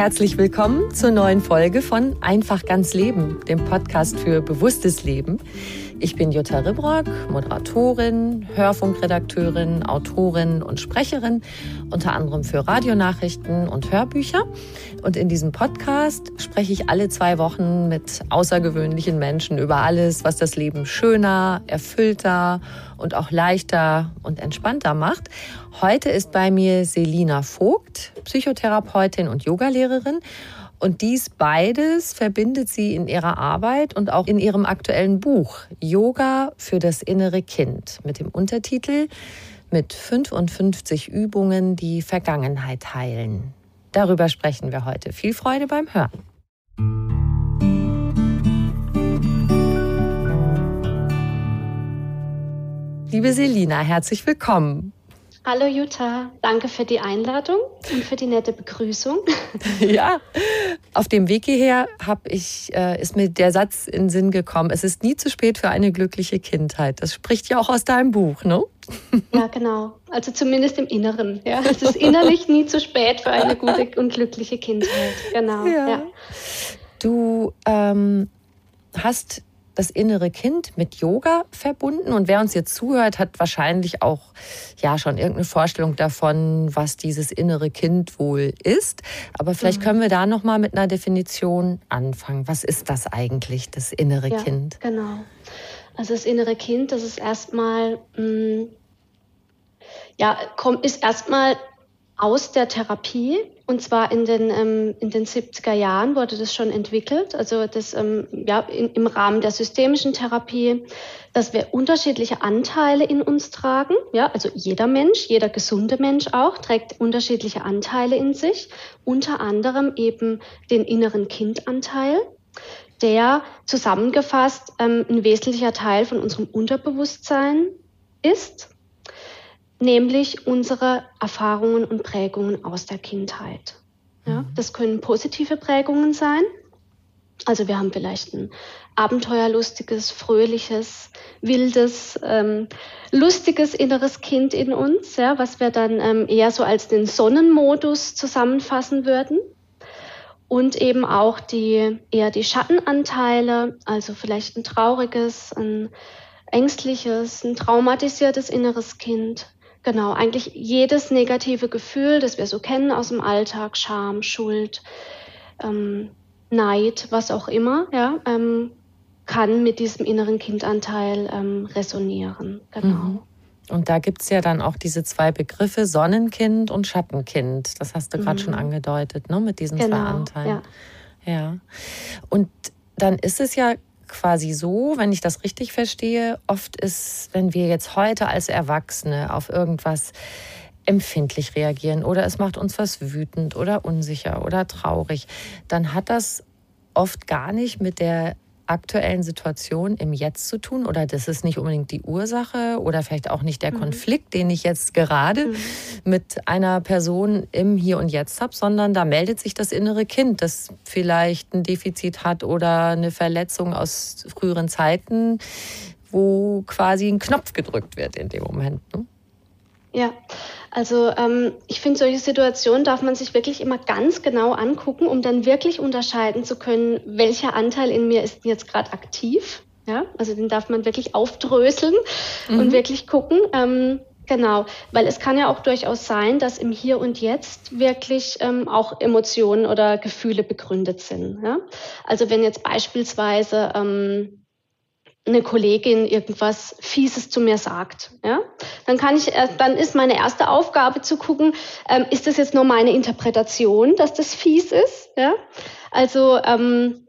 Herzlich willkommen zur neuen Folge von Einfach ganz Leben, dem Podcast für bewusstes Leben. Ich bin Jutta Ribrock, Moderatorin, Hörfunkredakteurin, Autorin und Sprecherin, unter anderem für Radionachrichten und Hörbücher. Und in diesem Podcast spreche ich alle zwei Wochen mit außergewöhnlichen Menschen über alles, was das Leben schöner, erfüllter und auch leichter und entspannter macht. Heute ist bei mir Selina Vogt, Psychotherapeutin und Yogalehrerin. Und dies beides verbindet sie in ihrer Arbeit und auch in ihrem aktuellen Buch Yoga für das innere Kind mit dem Untertitel mit 55 Übungen die Vergangenheit heilen. Darüber sprechen wir heute. Viel Freude beim Hören. Liebe Selina, herzlich willkommen. Hallo Jutta, danke für die Einladung und für die nette Begrüßung. Ja, auf dem Weg hierher hab ich, äh, ist mir der Satz in den Sinn gekommen, es ist nie zu spät für eine glückliche Kindheit. Das spricht ja auch aus deinem Buch, ne? Ja, genau. Also zumindest im Inneren. Ja. Es ist innerlich nie zu spät für eine gute und glückliche Kindheit. Genau. Ja. ja. Du ähm, hast das innere Kind mit Yoga verbunden. Und wer uns jetzt zuhört, hat wahrscheinlich auch ja schon irgendeine Vorstellung davon, was dieses innere Kind wohl ist. Aber vielleicht mhm. können wir da noch mal mit einer Definition anfangen. Was ist das eigentlich, das innere ja, Kind? Genau. Also das innere Kind, das ist erstmal mm, ja, kommt, ist erstmal aus der Therapie. Und zwar in den, ähm, in den 70er Jahren wurde das schon entwickelt, also das, ähm, ja, in, im Rahmen der systemischen Therapie, dass wir unterschiedliche Anteile in uns tragen. Ja, also jeder Mensch, jeder gesunde Mensch auch, trägt unterschiedliche Anteile in sich. Unter anderem eben den inneren Kindanteil, der zusammengefasst ähm, ein wesentlicher Teil von unserem Unterbewusstsein ist nämlich unsere Erfahrungen und Prägungen aus der Kindheit. Ja, mhm. das können positive Prägungen sein. Also wir haben vielleicht ein abenteuerlustiges, fröhliches, wildes, ähm, lustiges inneres Kind in uns, ja, was wir dann ähm, eher so als den Sonnenmodus zusammenfassen würden. Und eben auch die eher die Schattenanteile, also vielleicht ein trauriges, ein ängstliches, ein traumatisiertes inneres Kind, Genau, eigentlich jedes negative Gefühl, das wir so kennen aus dem Alltag, Scham, Schuld, ähm, Neid, was auch immer, ja, ähm, kann mit diesem inneren Kindanteil ähm, resonieren. Genau. Mhm. Und da gibt es ja dann auch diese zwei Begriffe, Sonnenkind und Schattenkind. Das hast du gerade mhm. schon angedeutet, ne, mit diesen genau, zwei Anteilen. Ja. ja. Und dann ist es ja quasi so, wenn ich das richtig verstehe, oft ist, wenn wir jetzt heute als Erwachsene auf irgendwas empfindlich reagieren oder es macht uns was wütend oder unsicher oder traurig, dann hat das oft gar nicht mit der aktuellen Situation im Jetzt zu tun oder das ist nicht unbedingt die Ursache oder vielleicht auch nicht der mhm. Konflikt, den ich jetzt gerade mhm. mit einer Person im Hier und Jetzt habe, sondern da meldet sich das innere Kind, das vielleicht ein Defizit hat oder eine Verletzung aus früheren Zeiten, wo quasi ein Knopf gedrückt wird in dem Moment. Ne? Ja, also ähm, ich finde, solche Situationen darf man sich wirklich immer ganz genau angucken, um dann wirklich unterscheiden zu können, welcher Anteil in mir ist jetzt gerade aktiv. Ja, also den darf man wirklich aufdröseln mhm. und wirklich gucken. Ähm, Genau, weil es kann ja auch durchaus sein, dass im Hier und Jetzt wirklich ähm, auch Emotionen oder Gefühle begründet sind. Ja? Also wenn jetzt beispielsweise ähm, eine Kollegin irgendwas Fieses zu mir sagt, ja, dann kann ich, dann ist meine erste Aufgabe zu gucken, ähm, ist das jetzt nur meine Interpretation, dass das fies ist, ja? Also ähm,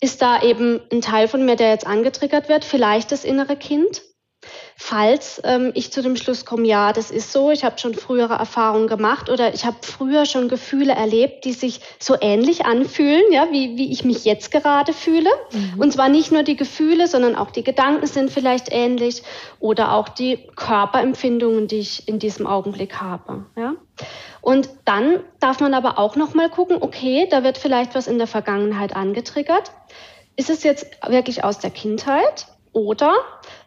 ist da eben ein Teil von mir, der jetzt angetriggert wird, vielleicht das innere Kind, falls ähm, ich zu dem Schluss komme, ja, das ist so, ich habe schon frühere Erfahrungen gemacht oder ich habe früher schon Gefühle erlebt, die sich so ähnlich anfühlen, ja, wie, wie ich mich jetzt gerade fühle. Mhm. Und zwar nicht nur die Gefühle, sondern auch die Gedanken sind vielleicht ähnlich oder auch die Körperempfindungen, die ich in diesem Augenblick habe. Ja. Und dann darf man aber auch noch mal gucken, okay, da wird vielleicht was in der Vergangenheit angetriggert. Ist es jetzt wirklich aus der Kindheit? Oder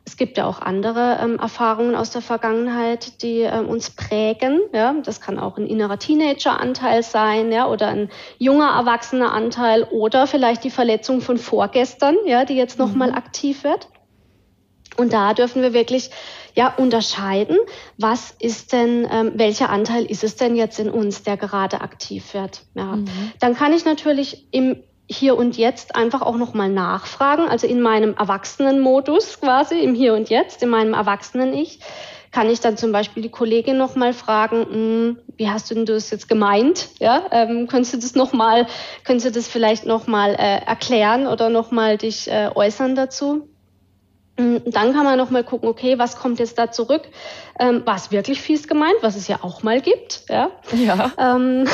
es gibt ja auch andere ähm, Erfahrungen aus der Vergangenheit, die ähm, uns prägen. Ja? Das kann auch ein innerer Teenager-Anteil sein, ja, oder ein junger erwachsener Anteil oder vielleicht die Verletzung von vorgestern, ja, die jetzt nochmal mhm. aktiv wird. Und da dürfen wir wirklich ja unterscheiden, was ist denn, ähm, welcher Anteil ist es denn jetzt in uns, der gerade aktiv wird. Ja. Mhm. Dann kann ich natürlich im hier und jetzt einfach auch nochmal nachfragen, also in meinem Erwachsenenmodus quasi, im Hier und Jetzt, in meinem Erwachsenen-Ich, kann ich dann zum Beispiel die Kollegin nochmal fragen, hm, wie hast du denn das jetzt gemeint? Ja, ähm, könntest du das nochmal, könntest du das vielleicht nochmal äh, erklären oder nochmal dich äh, äußern dazu? Hm, dann kann man nochmal gucken, okay, was kommt jetzt da zurück? Ähm, war es wirklich fies gemeint, was es ja auch mal gibt? Ja. ja. Ähm,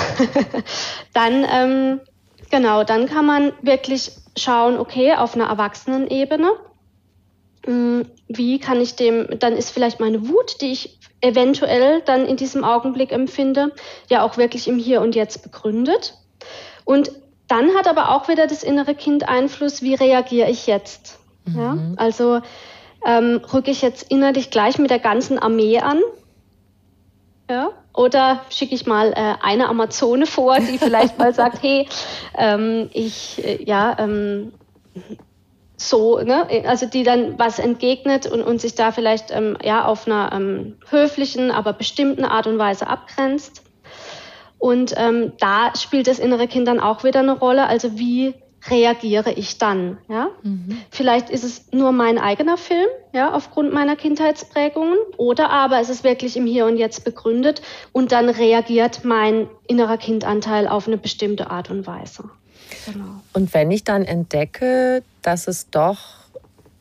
dann ähm, Genau, dann kann man wirklich schauen, okay, auf einer Erwachsenenebene, mm, wie kann ich dem, dann ist vielleicht meine Wut, die ich eventuell dann in diesem Augenblick empfinde, ja auch wirklich im Hier und Jetzt begründet. Und dann hat aber auch wieder das innere Kind Einfluss, wie reagiere ich jetzt? Mhm. Ja, also ähm, rücke ich jetzt innerlich gleich mit der ganzen Armee an? Ja, oder schicke ich mal äh, eine Amazone vor, die vielleicht mal sagt, hey, ähm, ich, äh, ja, ähm, so, ne? also die dann was entgegnet und, und sich da vielleicht ähm, ja auf einer ähm, höflichen, aber bestimmten Art und Weise abgrenzt. Und ähm, da spielt das innere Kind dann auch wieder eine Rolle. Also wie reagiere ich dann? Ja? Mhm. Vielleicht ist es nur mein eigener Film, ja, aufgrund meiner Kindheitsprägungen, oder aber es ist wirklich im Hier und Jetzt begründet und dann reagiert mein innerer Kindanteil auf eine bestimmte Art und Weise. Genau. Und wenn ich dann entdecke, dass es doch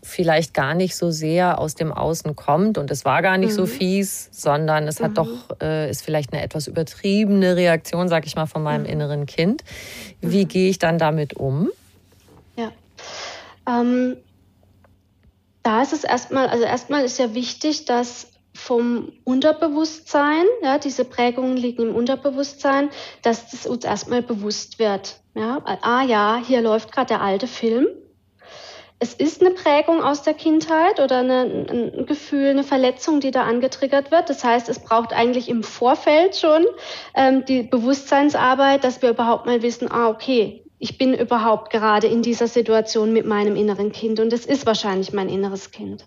vielleicht gar nicht so sehr aus dem Außen kommt und es war gar nicht mhm. so fies, sondern es mhm. hat doch äh, ist vielleicht eine etwas übertriebene Reaktion, sag ich mal, von meinem mhm. inneren Kind. Wie mhm. gehe ich dann damit um? Ähm, da ist es erstmal, also erstmal ist ja wichtig, dass vom Unterbewusstsein, ja, diese Prägungen liegen im Unterbewusstsein, dass das uns erstmal bewusst wird. Ja, ah ja, hier läuft gerade der alte Film es ist eine Prägung aus der Kindheit oder eine, ein Gefühl, eine Verletzung, die da angetriggert wird. Das heißt, es braucht eigentlich im Vorfeld schon ähm, die Bewusstseinsarbeit, dass wir überhaupt mal wissen, ah, okay, ich bin überhaupt gerade in dieser Situation mit meinem inneren Kind und es ist wahrscheinlich mein inneres Kind.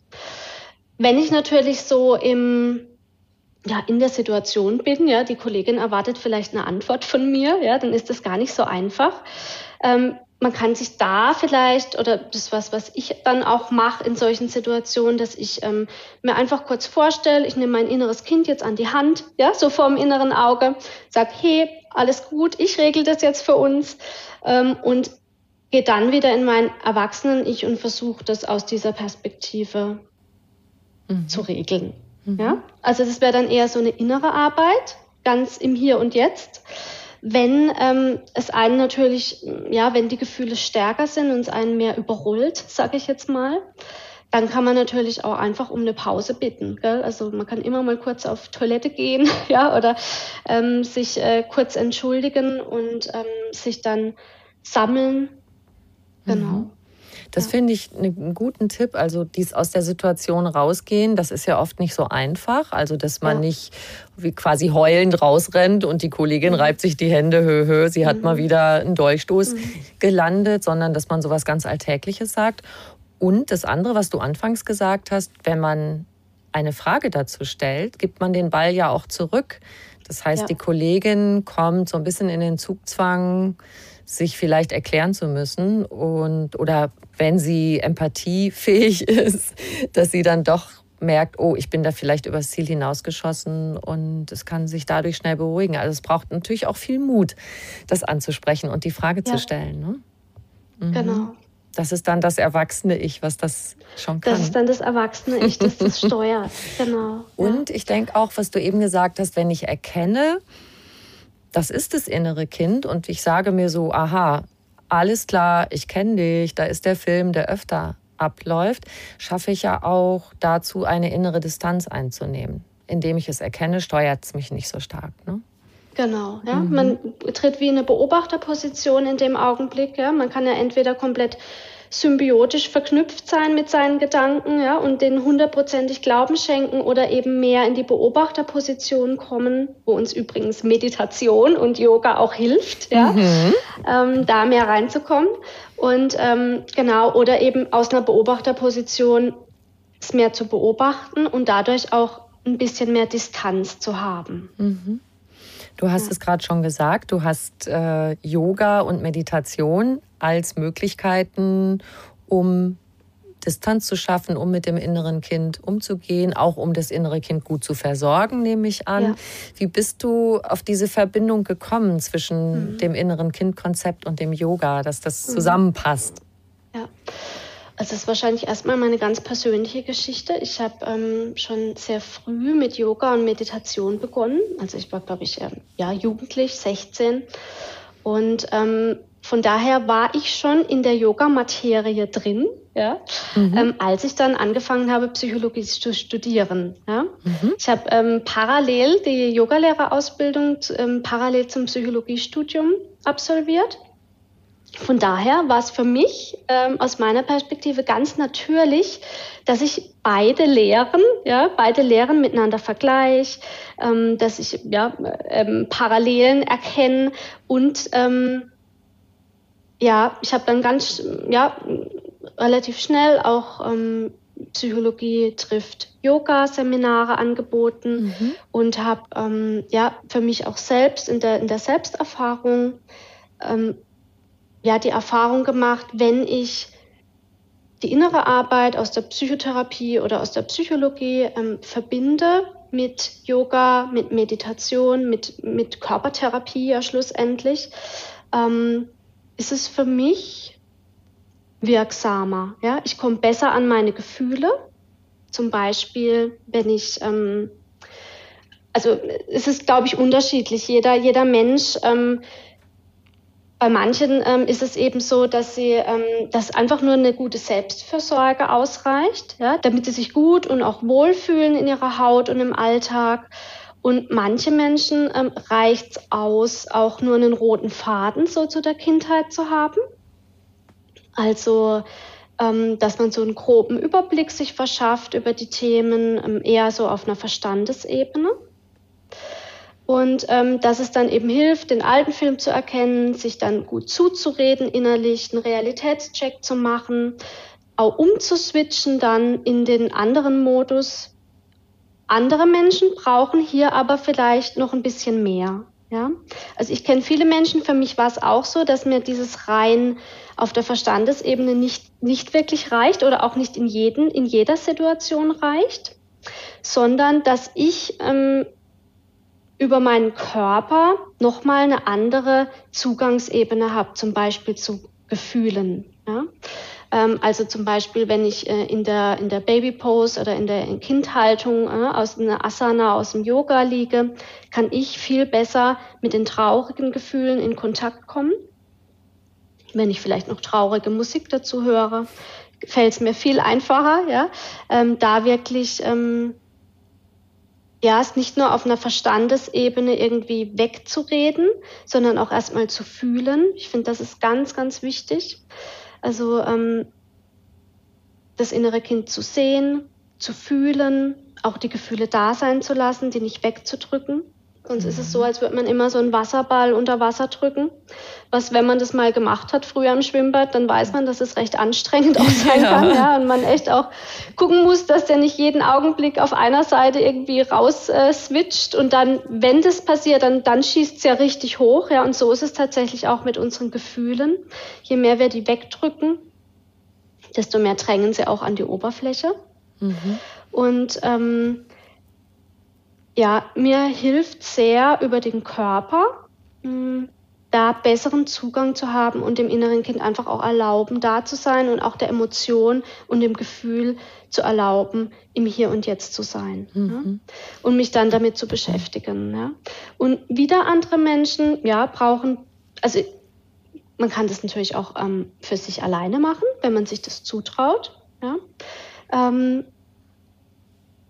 Wenn ich natürlich so im ja, in der Situation bin, ja, die Kollegin erwartet vielleicht eine Antwort von mir, ja, dann ist das gar nicht so einfach. Ähm, man kann sich da vielleicht, oder das was, was ich dann auch mache in solchen Situationen, dass ich ähm, mir einfach kurz vorstelle, ich nehme mein inneres Kind jetzt an die Hand, ja, so vorm inneren Auge, sag, hey, alles gut, ich regel das jetzt für uns ähm, und gehe dann wieder in mein Erwachsenen-Ich und versuche das aus dieser Perspektive mhm. zu regeln. Mhm. Ja? Also das wäre dann eher so eine innere Arbeit, ganz im Hier und Jetzt wenn ähm, es einen natürlich, ja, wenn die Gefühle stärker sind und es einen mehr überrollt, sage ich jetzt mal, dann kann man natürlich auch einfach um eine Pause bitten. Gell? Also man kann immer mal kurz auf Toilette gehen, ja, oder ähm, sich äh, kurz entschuldigen und ähm, sich dann sammeln. Genau. Mhm. Das ja. finde ich einen guten Tipp. Also dies aus der Situation rausgehen, das ist ja oft nicht so einfach. Also dass man ja. nicht wie quasi heulend rausrennt und die Kollegin mhm. reibt sich die Hände, hö, hö, sie hat mhm. mal wieder einen Dolchstoß mhm. gelandet, sondern dass man sowas ganz Alltägliches sagt. Und das andere, was du anfangs gesagt hast, wenn man eine Frage dazu stellt, gibt man den Ball ja auch zurück. Das heißt, ja. die Kollegin kommt so ein bisschen in den Zugzwang, sich vielleicht erklären zu müssen und oder wenn sie empathiefähig ist, dass sie dann doch merkt, oh, ich bin da vielleicht übers Ziel hinausgeschossen und es kann sich dadurch schnell beruhigen. Also es braucht natürlich auch viel Mut, das anzusprechen und die Frage ja. zu stellen. Ne? Mhm. Genau. Das ist dann das erwachsene Ich, was das schon kann. Das ist dann das erwachsene Ich, das das steuert. Genau. Und ich denke auch, was du eben gesagt hast, wenn ich erkenne, das ist das innere Kind und ich sage mir so, aha, alles klar, ich kenne dich, da ist der Film, der öfter abläuft, schaffe ich ja auch dazu, eine innere Distanz einzunehmen. Indem ich es erkenne, steuert es mich nicht so stark. Ne? Genau, ja. Mhm. Man tritt wie eine Beobachterposition in dem Augenblick, ja. Man kann ja entweder komplett symbiotisch verknüpft sein mit seinen Gedanken ja, und den hundertprozentig Glauben schenken oder eben mehr in die Beobachterposition kommen, wo uns übrigens Meditation und Yoga auch hilft, ja, mhm. ähm, da mehr reinzukommen. Und ähm, genau, oder eben aus einer Beobachterposition es mehr zu beobachten und dadurch auch ein bisschen mehr Distanz zu haben. Mhm. Du hast ja. es gerade schon gesagt, du hast äh, Yoga und Meditation als Möglichkeiten, um Distanz zu schaffen, um mit dem inneren Kind umzugehen, auch um das innere Kind gut zu versorgen, nehme ich an. Ja. Wie bist du auf diese Verbindung gekommen zwischen mhm. dem inneren Kind-Konzept und dem Yoga, dass das mhm. zusammenpasst? Ja. Also es ist wahrscheinlich erstmal meine ganz persönliche Geschichte. Ich habe ähm, schon sehr früh mit Yoga und Meditation begonnen. Also ich war, glaube ich, ähm, ja, jugendlich, 16. Und ähm, von daher war ich schon in der Yoga-Materie drin, ja, mhm. ähm, als ich dann angefangen habe, Psychologie zu studieren. Ja. Mhm. Ich habe ähm, parallel die Yogalehrerausbildung ähm, parallel zum Psychologiestudium absolviert von daher war es für mich ähm, aus meiner Perspektive ganz natürlich, dass ich beide Lehren, ja, beide Lehren miteinander vergleiche, ähm, dass ich ja, ähm, Parallelen erkenne und ähm, ja, ich habe dann ganz ja relativ schnell auch ähm, Psychologie trifft Yoga-Seminare angeboten mhm. und habe ähm, ja für mich auch selbst in der in der Selbsterfahrung ähm, ja die Erfahrung gemacht, wenn ich die innere Arbeit aus der Psychotherapie oder aus der Psychologie ähm, verbinde mit Yoga, mit Meditation, mit, mit Körpertherapie ja schlussendlich, ähm, ist es für mich wirksamer. Ja? Ich komme besser an meine Gefühle. Zum Beispiel, wenn ich, ähm, also es ist, glaube ich, unterschiedlich. Jeder, jeder Mensch ähm, bei manchen ähm, ist es eben so, dass sie, ähm, dass einfach nur eine gute Selbstfürsorge ausreicht, ja, damit sie sich gut und auch wohlfühlen in ihrer Haut und im Alltag. Und manche Menschen ähm, reicht es aus, auch nur einen roten Faden so zu der Kindheit zu haben. Also, ähm, dass man so einen groben Überblick sich verschafft über die Themen, ähm, eher so auf einer Verstandesebene. Und ähm, dass es dann eben hilft, den alten Film zu erkennen, sich dann gut zuzureden innerlich, einen Realitätscheck zu machen, auch umzuswitchen dann in den anderen Modus. Andere Menschen brauchen hier aber vielleicht noch ein bisschen mehr. Ja? Also ich kenne viele Menschen, für mich war es auch so, dass mir dieses rein auf der Verstandesebene nicht, nicht wirklich reicht oder auch nicht in, jeden, in jeder Situation reicht, sondern dass ich ähm, über meinen Körper nochmal eine andere Zugangsebene habe, zum Beispiel zu Gefühlen. Ja? Ähm, also zum Beispiel, wenn ich äh, in der, in der Baby Pose oder in der Kindhaltung äh, aus einer Asana, aus dem Yoga liege, kann ich viel besser mit den traurigen Gefühlen in Kontakt kommen. Wenn ich vielleicht noch traurige Musik dazu höre, fällt es mir viel einfacher, ja, ähm, da wirklich ähm, ja, es nicht nur auf einer Verstandesebene irgendwie wegzureden, sondern auch erstmal zu fühlen. Ich finde, das ist ganz, ganz wichtig. Also ähm, das innere Kind zu sehen, zu fühlen, auch die Gefühle da sein zu lassen, die nicht wegzudrücken. Sonst ist es so, als würde man immer so einen Wasserball unter Wasser drücken. Was, wenn man das mal gemacht hat früher im Schwimmbad, dann weiß man, dass es recht anstrengend auch sein ja. kann. Ja, und man echt auch gucken muss, dass der nicht jeden Augenblick auf einer Seite irgendwie raus äh, switcht. Und dann, wenn das passiert, dann, dann schießt es ja richtig hoch. Ja, und so ist es tatsächlich auch mit unseren Gefühlen. Je mehr wir die wegdrücken, desto mehr drängen sie auch an die Oberfläche. Mhm. Und ähm, ja, mir hilft sehr über den Körper, mh, hm, da besseren Zugang zu haben und dem inneren Kind einfach auch erlauben, da zu sein und auch der Emotion und dem Gefühl zu erlauben, im Hier und Jetzt zu sein. Mhm. Ja? Und mich dann damit zu beschäftigen. Ja? Und wieder andere Menschen, ja, brauchen, also man kann das natürlich auch ähm, für sich alleine machen, wenn man sich das zutraut. Ja? Ähm,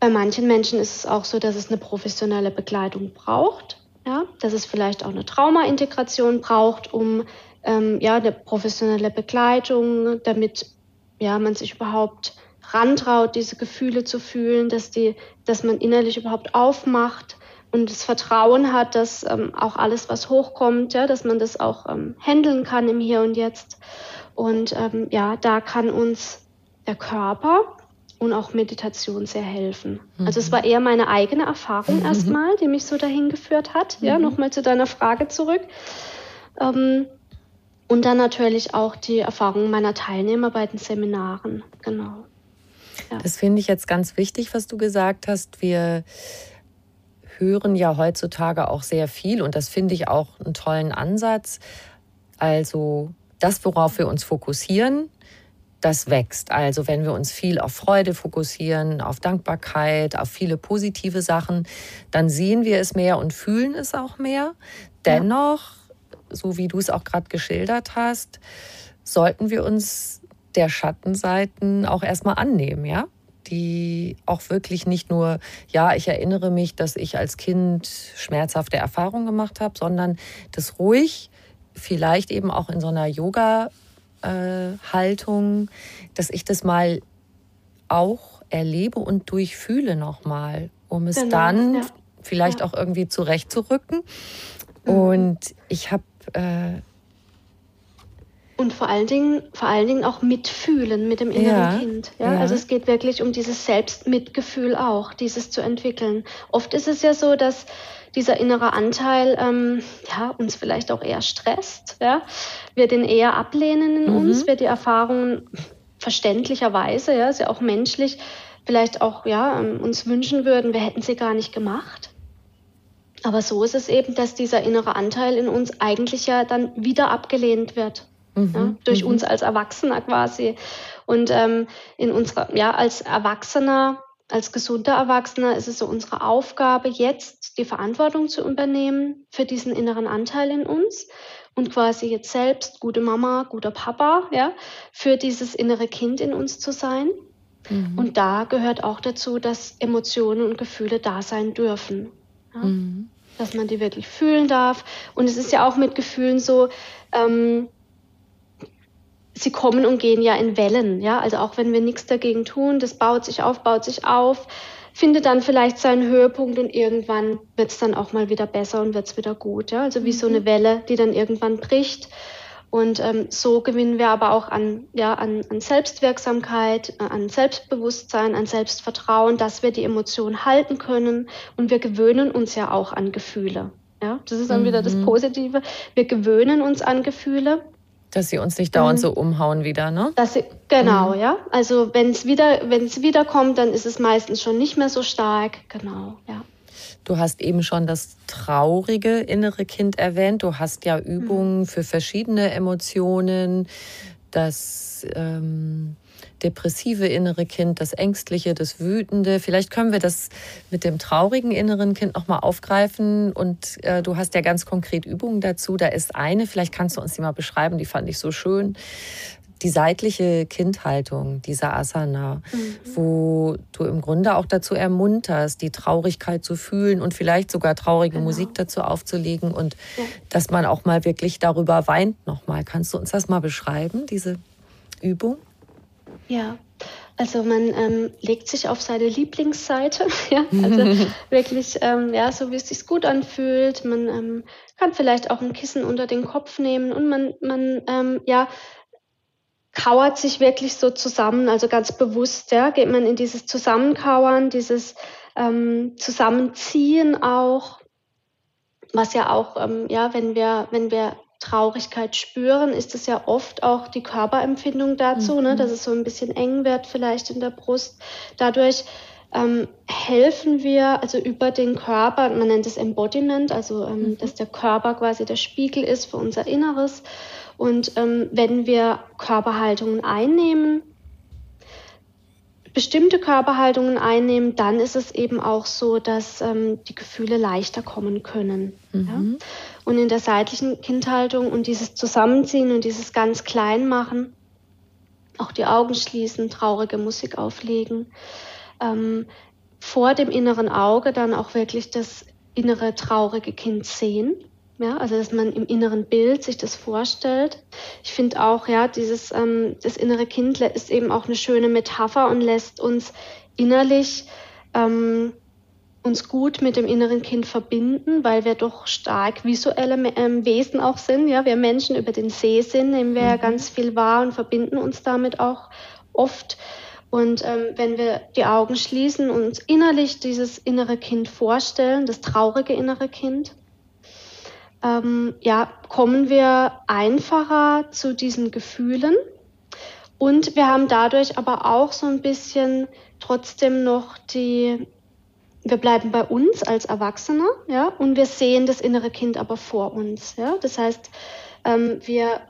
bei manchen Menschen ist es auch so, dass es eine professionelle Begleitung braucht, ja, dass es vielleicht auch eine Trauma-Integration braucht, um ähm, ja, eine professionelle Begleitung, damit ja, man sich überhaupt rantraut, diese Gefühle zu fühlen, dass, die, dass man innerlich überhaupt aufmacht und das Vertrauen hat, dass ähm, auch alles, was hochkommt, ja, dass man das auch ähm, handeln kann im Hier und Jetzt. Und ähm, ja, da kann uns der Körper und auch Meditation sehr helfen. Mhm. Also es war eher meine eigene Erfahrung mhm. erstmal, die mich so dahin geführt hat. Mhm. Ja, nochmal zu deiner Frage zurück. Ähm, und dann natürlich auch die Erfahrung meiner Teilnehmer bei den Seminaren. Genau. Ja. Das finde ich jetzt ganz wichtig, was du gesagt hast. Wir hören ja heutzutage auch sehr viel und das finde ich auch einen tollen Ansatz. Also das, worauf wir uns fokussieren, das wächst. Also wenn wir uns viel auf Freude fokussieren, auf Dankbarkeit, auf viele positive Sachen, dann sehen wir es mehr und fühlen es auch mehr. Dennoch, so wie du es auch gerade geschildert hast, sollten wir uns der Schattenseiten auch erstmal annehmen, ja? die auch wirklich nicht nur, ja, ich erinnere mich, dass ich als Kind schmerzhafte Erfahrungen gemacht habe, sondern das ruhig vielleicht eben auch in so einer Yoga äh, Haltung, dass ich das mal auch erlebe und durchfühle nochmal, um es genau, dann ja. vielleicht ja. auch irgendwie zurechtzurücken. Mhm. Und ich habe äh, und vor allen Dingen, vor allen Dingen auch mitfühlen mit dem inneren ja, Kind. Ja? ja? Also es geht wirklich um dieses Selbstmitgefühl auch, dieses zu entwickeln. Oft ist es ja so, dass dieser innere Anteil ähm, ja, uns vielleicht auch eher stresst. Ja? Wir den eher ablehnen in mhm. uns, wir die Erfahrungen verständlicherweise, ja, ist ja auch menschlich, vielleicht auch ja, ähm, uns wünschen würden, wir hätten sie gar nicht gemacht. Aber so ist es eben, dass dieser innere Anteil in uns eigentlich ja dann wieder abgelehnt wird. Mhm. Ja, durch mhm. uns als Erwachsener quasi. Und ähm, in unserer, ja, als Erwachsener als gesunder Erwachsener ist es so unsere Aufgabe, jetzt die Verantwortung zu übernehmen für diesen inneren Anteil in uns und quasi jetzt selbst gute Mama, guter Papa, ja, für dieses innere Kind in uns zu sein. Mhm. Und da gehört auch dazu, dass Emotionen und Gefühle da sein dürfen. Ja? Mhm. Dass man die wirklich fühlen darf. Und es ist ja auch mit Gefühlen so, ähm, sie kommen und gehen ja in Wellen, ja. Also auch wenn wir nichts dagegen tun, das baut sich auf, baut sich auf, findet dann vielleicht seinen Höhepunkt und irgendwann wird es dann auch mal wieder besser und wird es wieder gut, ja. Also wie mhm. so eine Welle, die dann irgendwann bricht. Und ähm, so gewinnen wir aber auch an, ja, an, an Selbstwirksamkeit, äh, an Selbstbewusstsein, an Selbstvertrauen, dass wir die Emotionen halten können. Und wir gewöhnen uns ja auch an Gefühle. Ja, das ist dann mhm. wieder das mhm. Positive. Wir gewöhnen uns an Gefühle. Dass sie uns nicht dauernd mhm. so umhauen wieder, ne? Dass sie, genau, mhm. ja. Also wenn es wieder, wenn es wiederkommt, dann ist es meistens schon nicht mehr so stark. Genau, ja. Du hast eben schon das traurige innere Kind erwähnt. Du hast ja Übungen mhm. für verschiedene Emotionen. das ähm, depressive innere Kind, das ängstliche, das wütende. Vielleicht können wir das mit dem traurigen inneren Kind noch mal aufgreifen. Und äh, du hast ja ganz konkret Übungen dazu. Da ist eine, vielleicht kannst du uns die mal beschreiben, die fand ich so schön die seitliche Kindhaltung, dieser Asana, mhm. wo du im Grunde auch dazu ermunterst, die Traurigkeit zu fühlen und vielleicht sogar traurige genau. Musik dazu aufzulegen und ja. dass man auch mal wirklich darüber weint nochmal. Kannst du uns das mal beschreiben, diese Übung? Ja, also man ähm, legt sich auf seine Lieblingsseite, ja, also wirklich, ähm, ja, so wie es sich gut anfühlt. Man ähm, kann vielleicht auch ein Kissen unter den Kopf nehmen und man, man, ähm, ja, kauert sich wirklich so zusammen, also ganz bewusst, ja, geht man in dieses Zusammenkauern, dieses ähm, Zusammenziehen auch, was ja auch, ähm, ja, wenn wir, wenn wir Traurigkeit spüren, ist es ja oft auch die Körperempfindung dazu, ne, mhm. ne, dass es so ein bisschen eng wird vielleicht in der Brust. Dadurch ähm, helfen wir also über den Körper, man nennt es Embodiment, also ähm, mhm. dass der Körper quasi der Spiegel ist für unser Inneres. Und ähm, wenn wir Körperhaltungen einnehmen, bestimmte Körperhaltungen einnehmen, dann ist es eben auch so, dass ähm, die Gefühle leichter kommen können. Mhm. Ja? Und in der seitlichen Kindhaltung und dieses Zusammenziehen und dieses ganz klein machen, auch die Augen schließen, traurige Musik auflegen, ähm, vor dem inneren Auge dann auch wirklich das innere traurige Kind sehen ja, also dass man im inneren Bild sich das vorstellt. Ich finde auch, ja, dieses ähm, das innere Kind ist eben auch eine schöne Metapher und lässt uns innerlich ähm, uns gut mit dem inneren Kind verbinden, weil wir doch stark visuelle ähm, Wesen auch sind. Ja, wir Menschen über den See sind, nehmen wir mhm. ja ganz viel wahr und verbinden uns damit auch oft. Und ähm, wenn wir die Augen schließen und uns innerlich dieses innere Kind vorstellen, das traurige innere Kind, ähm, ja, kommen wir einfacher zu diesen Gefühlen. Und wir haben dadurch aber auch so ein bisschen trotzdem noch die, wir bleiben bei uns als Erwachsene, ja, und wir sehen das innere Kind aber vor uns, ja. Das heißt, ähm, wir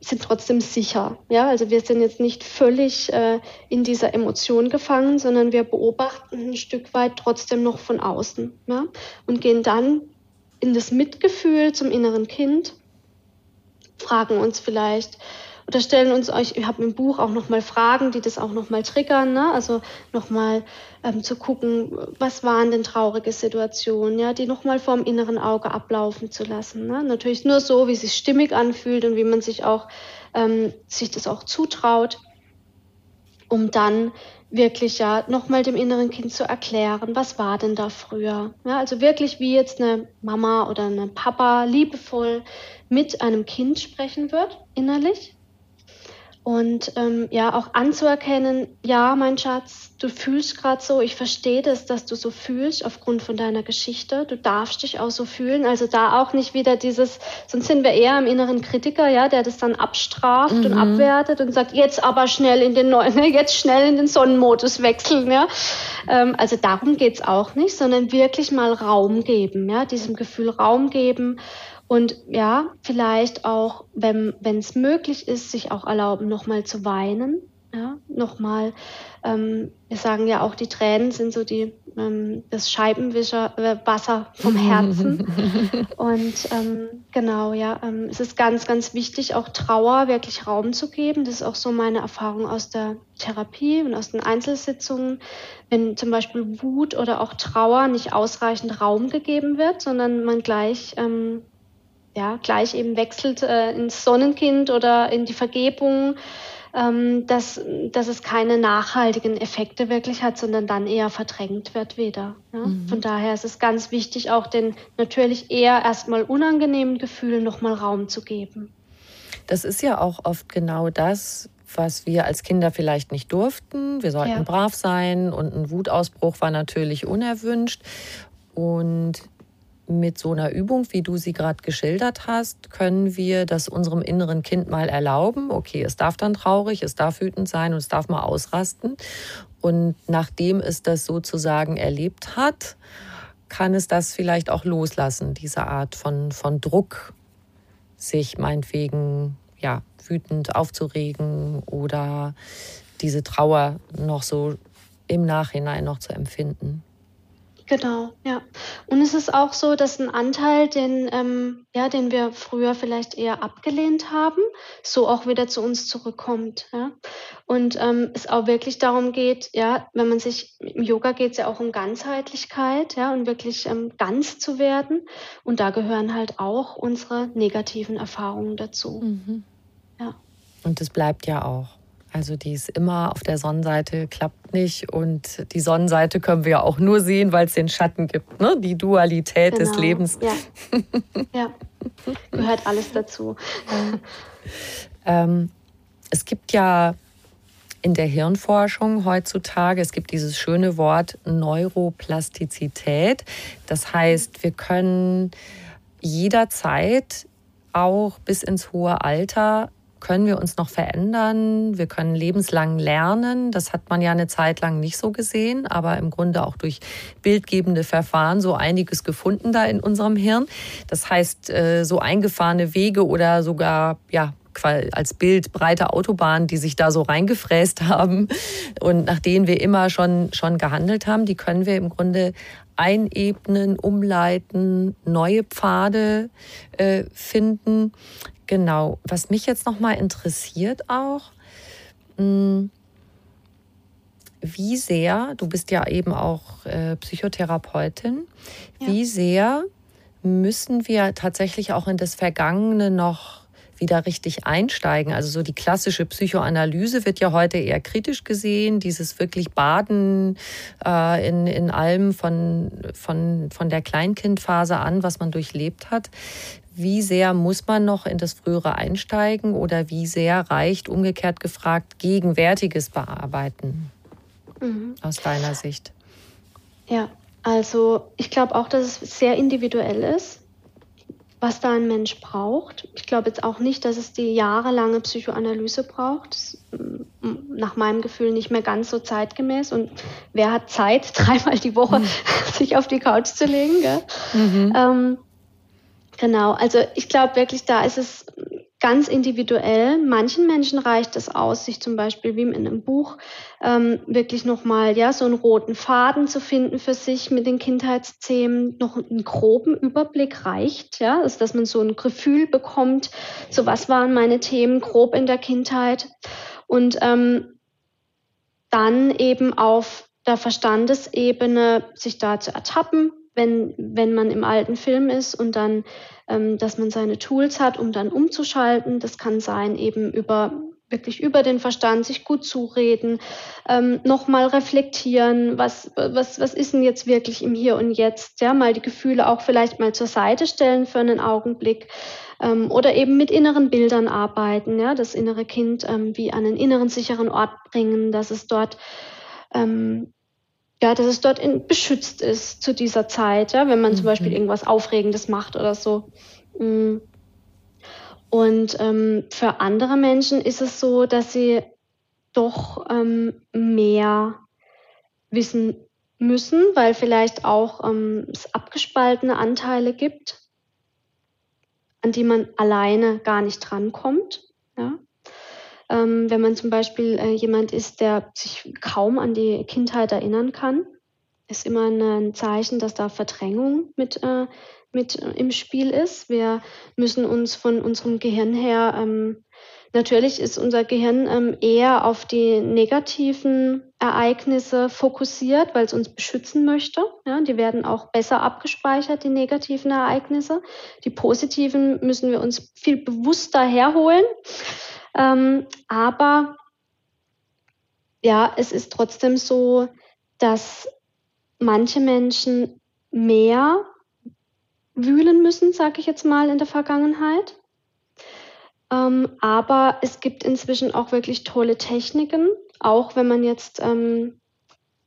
sind trotzdem sicher, ja. Also wir sind jetzt nicht völlig äh, in dieser Emotion gefangen, sondern wir beobachten ein Stück weit trotzdem noch von außen, ja, und gehen dann in das Mitgefühl zum inneren Kind, fragen uns vielleicht oder stellen uns euch, ich habe im Buch auch nochmal Fragen, die das auch nochmal triggern, ne? also nochmal ähm, zu gucken, was waren denn traurige Situationen, ja, die nochmal vorm inneren Auge ablaufen zu lassen. Ne? Natürlich nur so, wie es sich stimmig anfühlt und wie man sich auch ähm, sich das auch zutraut, um dann wirklich ja nochmal dem inneren Kind zu erklären, was war denn da früher. Ja, also wirklich wie jetzt eine Mama oder eine Papa liebevoll mit einem Kind sprechen wird, innerlich. Und ähm, ja, auch anzuerkennen, ja, mein Schatz, du fühlst gerade so, ich verstehe das, dass du so fühlst aufgrund von deiner Geschichte. Du darfst dich auch so fühlen. Also da auch nicht wieder dieses, sonst sind wir eher im inneren Kritiker, ja, der das dann abstraft mhm. und abwertet und sagt, jetzt aber schnell in den neuen, ne, jetzt schnell in den Sonnenmodus wechseln, ja. Ähm, also darum geht's auch nicht, sondern wirklich mal Raum geben, ja, diesem Gefühl Raum geben und ja, vielleicht auch, wenn es möglich ist, sich auch erlauben, nochmal zu weinen. Ja, nochmal, ähm, wir sagen ja auch, die Tränen sind so die, ähm, das Scheibenwischer, äh, Wasser vom Herzen. und ähm, genau, ja, ähm, es ist ganz, ganz wichtig, auch Trauer wirklich Raum zu geben. Das ist auch so meine Erfahrung aus der Therapie und aus den Einzelsitzungen. Wenn zum Beispiel Wut oder auch Trauer nicht ausreichend Raum gegeben wird, sondern man gleich ähm, ja, gleich eben wechselt äh, ins Sonnenkind oder in die Vergebung, ähm, dass, dass es keine nachhaltigen Effekte wirklich hat, sondern dann eher verdrängt wird wieder. Ja? Mhm. Von daher ist es ganz wichtig, auch den natürlich eher erstmal unangenehmen Gefühlen nochmal Raum zu geben. Das ist ja auch oft genau das, was wir als Kinder vielleicht nicht durften. Wir sollten ja. brav sein und ein Wutausbruch war natürlich unerwünscht. Und mit so einer Übung, wie du sie gerade geschildert hast, können wir das unserem inneren Kind mal erlauben. Okay, es darf dann traurig, es darf wütend sein und es darf mal ausrasten. Und nachdem es das sozusagen erlebt hat, kann es das vielleicht auch loslassen, diese Art von, von Druck, sich meinetwegen ja, wütend aufzuregen oder diese Trauer noch so im Nachhinein noch zu empfinden. Genau, ja. Und es ist auch so, dass ein Anteil, den, ähm, ja, den wir früher vielleicht eher abgelehnt haben, so auch wieder zu uns zurückkommt. Ja? Und ähm, es auch wirklich darum geht, ja, wenn man sich, im Yoga geht es ja auch um Ganzheitlichkeit, ja, und wirklich ähm, ganz zu werden. Und da gehören halt auch unsere negativen Erfahrungen dazu. Mhm. Ja. Und es bleibt ja auch. Also die ist immer auf der Sonnenseite, klappt nicht. Und die Sonnenseite können wir ja auch nur sehen, weil es den Schatten gibt. Ne? Die Dualität genau. des Lebens. Ja. ja, gehört alles dazu. ähm, es gibt ja in der Hirnforschung heutzutage, es gibt dieses schöne Wort Neuroplastizität. Das heißt, wir können jederzeit auch bis ins hohe Alter können wir uns noch verändern, wir können lebenslang lernen. Das hat man ja eine Zeit lang nicht so gesehen, aber im Grunde auch durch bildgebende Verfahren so einiges gefunden da in unserem Hirn. Das heißt, äh, so eingefahrene Wege oder sogar, ja, als Bild breite Autobahnen, die sich da so reingefräst haben und nach denen wir immer schon, schon gehandelt haben, die können wir im Grunde einebnen, umleiten, neue Pfade äh, finden. Genau. Was mich jetzt noch mal interessiert auch, hm, wie sehr, du bist ja eben auch äh, Psychotherapeutin, ja. wie sehr müssen wir tatsächlich auch in das Vergangene noch wieder richtig einsteigen. Also so die klassische Psychoanalyse wird ja heute eher kritisch gesehen, dieses wirklich Baden äh, in, in allem von, von, von der Kleinkindphase an, was man durchlebt hat. Wie sehr muss man noch in das Frühere einsteigen oder wie sehr reicht umgekehrt gefragt gegenwärtiges Bearbeiten mhm. aus deiner Sicht? Ja, also ich glaube auch, dass es sehr individuell ist, was da ein Mensch braucht. Ich glaube jetzt auch nicht, dass es die jahrelange Psychoanalyse braucht. Das ist mm, nach meinem Gefühl nicht mehr ganz so zeitgemäß. Und wer hat Zeit, dreimal die Woche mhm. sich auf die Couch zu legen? Mhm. Ähm, Genau, also ich glaube wirklich, da ist es ganz individuell. Manchen Menschen reicht es aus, sich zum Beispiel wie in einem Buch ähm, wirklich nochmal ja so einen roten Faden zu finden für sich mit den Kindheitsthemen. Noch einen groben Überblick reicht, ja, also dass man so ein Gefühl bekommt, so was waren meine Themen grob in der Kindheit und ähm, dann eben auf der Verstandesebene sich da zu ertappen, wenn, wenn man im alten Film ist und dann, dass man seine Tools hat, um dann umzuschalten. Das kann sein eben über wirklich über den Verstand sich gut zureden, ähm, nochmal reflektieren, was, was, was ist denn jetzt wirklich im Hier und Jetzt, ja, mal die Gefühle auch vielleicht mal zur Seite stellen für einen Augenblick ähm, oder eben mit inneren Bildern arbeiten, ja, das innere Kind ähm, wie an einen inneren sicheren Ort bringen, dass es dort ähm, ja, dass es dort in, beschützt ist zu dieser Zeit, ja, wenn man mhm. zum Beispiel irgendwas Aufregendes macht oder so. Mm. Und ähm, für andere Menschen ist es so, dass sie doch ähm, mehr wissen müssen, weil vielleicht auch ähm, es abgespaltene Anteile gibt, an die man alleine gar nicht drankommt. Ähm, wenn man zum Beispiel äh, jemand ist, der sich kaum an die Kindheit erinnern kann, ist immer ein Zeichen, dass da Verdrängung mit, äh, mit äh, im Spiel ist. Wir müssen uns von unserem Gehirn her, ähm, natürlich ist unser Gehirn ähm, eher auf die negativen Ereignisse fokussiert, weil es uns beschützen möchte. Ja, die werden auch besser abgespeichert, die negativen Ereignisse. Die positiven müssen wir uns viel bewusster herholen. Ähm, aber ja, es ist trotzdem so, dass manche Menschen mehr wühlen müssen, sage ich jetzt mal, in der Vergangenheit. Ähm, aber es gibt inzwischen auch wirklich tolle Techniken, auch wenn man jetzt ähm,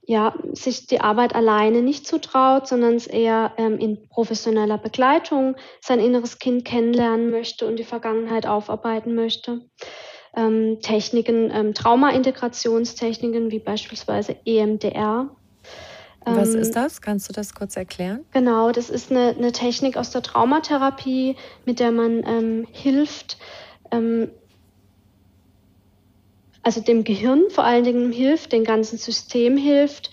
ja, sich die Arbeit alleine nicht zutraut, sondern es eher ähm, in professioneller Begleitung sein inneres Kind kennenlernen möchte und die Vergangenheit aufarbeiten möchte. Ähm, Techniken, ähm, Trauma-Integrationstechniken wie beispielsweise EMDR. Was ähm, ist das? Kannst du das kurz erklären? Genau, das ist eine, eine Technik aus der Traumatherapie, mit der man ähm, hilft, ähm, also dem Gehirn vor allen Dingen hilft, dem ganzen System hilft,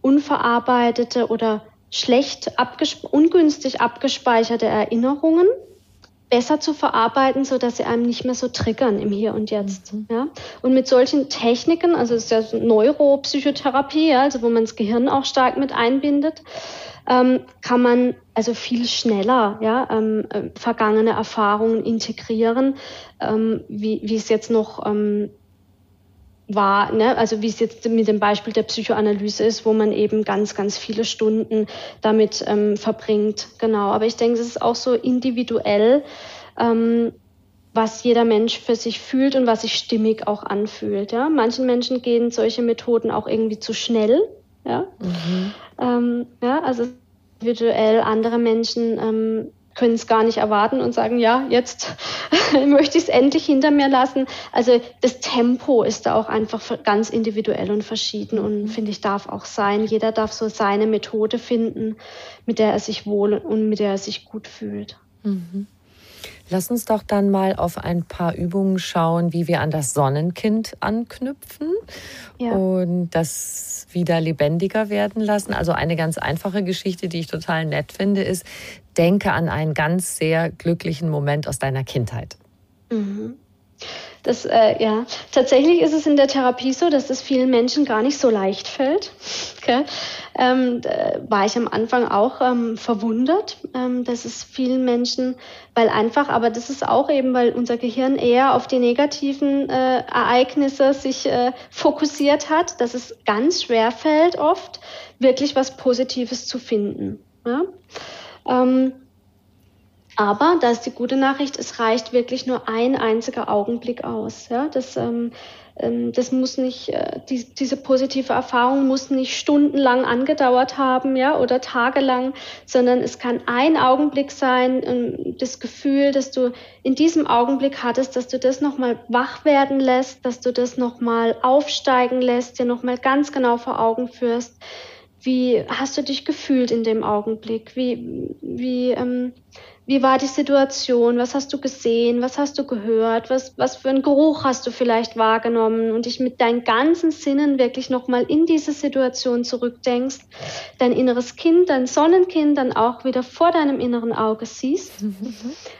unverarbeitete oder schlecht abgespe ungünstig abgespeicherte Erinnerungen besser zu verarbeiten, so dass sie einem nicht mehr so triggern im Hier und Jetzt. Mhm. Ja? Und mit solchen Techniken, also es ist ja so Neuropsychotherapie, ja, also wo man das Gehirn auch stark mit einbindet, ähm, kann man also viel schneller ja, ähm, äh, vergangene Erfahrungen integrieren, ähm, wie, wie es jetzt noch ähm, war, ne? also wie es jetzt mit dem Beispiel der Psychoanalyse ist, wo man eben ganz, ganz viele Stunden damit ähm, verbringt. Genau, aber ich denke, es ist auch so individuell, ähm, was jeder Mensch für sich fühlt und was sich stimmig auch anfühlt. Ja? Manchen Menschen gehen solche Methoden auch irgendwie zu schnell. Ja, mhm. ähm, ja also individuell andere Menschen ähm, können es gar nicht erwarten und sagen, ja, jetzt möchte ich es endlich hinter mir lassen. Also das Tempo ist da auch einfach ganz individuell und verschieden und mhm. finde ich darf auch sein. Jeder darf so seine Methode finden, mit der er sich wohl und mit der er sich gut fühlt. Mhm. Lass uns doch dann mal auf ein paar Übungen schauen, wie wir an das Sonnenkind anknüpfen ja. und das wieder lebendiger werden lassen. Also eine ganz einfache Geschichte, die ich total nett finde, ist, denke an einen ganz sehr glücklichen Moment aus deiner Kindheit. Mhm. Das, äh, ja, tatsächlich ist es in der Therapie so, dass es vielen Menschen gar nicht so leicht fällt. Okay? Ähm, war ich am Anfang auch ähm, verwundert, ähm, dass es vielen Menschen, weil einfach, aber das ist auch eben, weil unser Gehirn eher auf die negativen äh, Ereignisse sich äh, fokussiert hat, dass es ganz schwer fällt, oft wirklich was Positives zu finden. Ja? Ähm, aber da ist die gute Nachricht, es reicht wirklich nur ein einziger Augenblick aus. Ja, das, ähm, ähm, das muss nicht, äh, die, diese positive Erfahrung muss nicht stundenlang angedauert haben, ja, oder tagelang, sondern es kann ein Augenblick sein, ähm, das Gefühl, dass du in diesem Augenblick hattest, dass du das nochmal wach werden lässt, dass du das nochmal aufsteigen lässt, dir nochmal ganz genau vor Augen führst. Wie hast du dich gefühlt in dem Augenblick? Wie, wie, ähm, wie war die Situation? Was hast du gesehen? Was hast du gehört? Was, was für einen Geruch hast du vielleicht wahrgenommen? Und dich mit deinen ganzen Sinnen wirklich nochmal in diese Situation zurückdenkst, dein inneres Kind, dein Sonnenkind dann auch wieder vor deinem inneren Auge siehst mhm.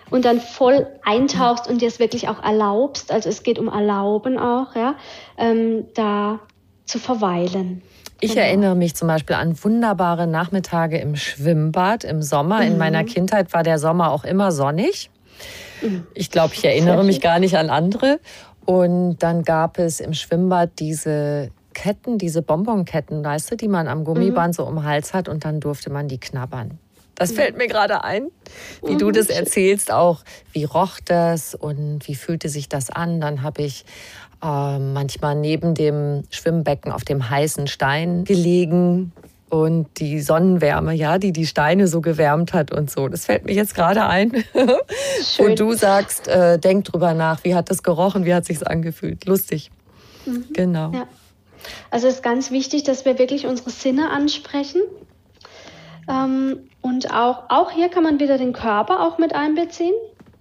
und dann voll eintauchst und dir es wirklich auch erlaubst. Also es geht um Erlauben auch, ja, ähm, da zu verweilen. Ich genau. erinnere mich zum Beispiel an wunderbare Nachmittage im Schwimmbad im Sommer. Mhm. In meiner Kindheit war der Sommer auch immer sonnig. Mhm. Ich glaube, ich erinnere mich gar nicht an andere. Und dann gab es im Schwimmbad diese Ketten, diese Bonbonketten, weißt du, die man am Gummiband mhm. so um den Hals hat und dann durfte man die knabbern. Das fällt mir gerade ein, wie du das erzählst, auch wie roch das und wie fühlte sich das an. Dann habe ich äh, manchmal neben dem Schwimmbecken auf dem heißen Stein gelegen und die Sonnenwärme, ja, die die Steine so gewärmt hat und so. Das fällt mir jetzt gerade ein. und du sagst, äh, denk drüber nach, wie hat das gerochen, wie hat sich's angefühlt? Lustig. Mhm. Genau. Ja. Also es ist ganz wichtig, dass wir wirklich unsere Sinne ansprechen. Ähm, und auch, auch hier kann man wieder den Körper auch mit einbeziehen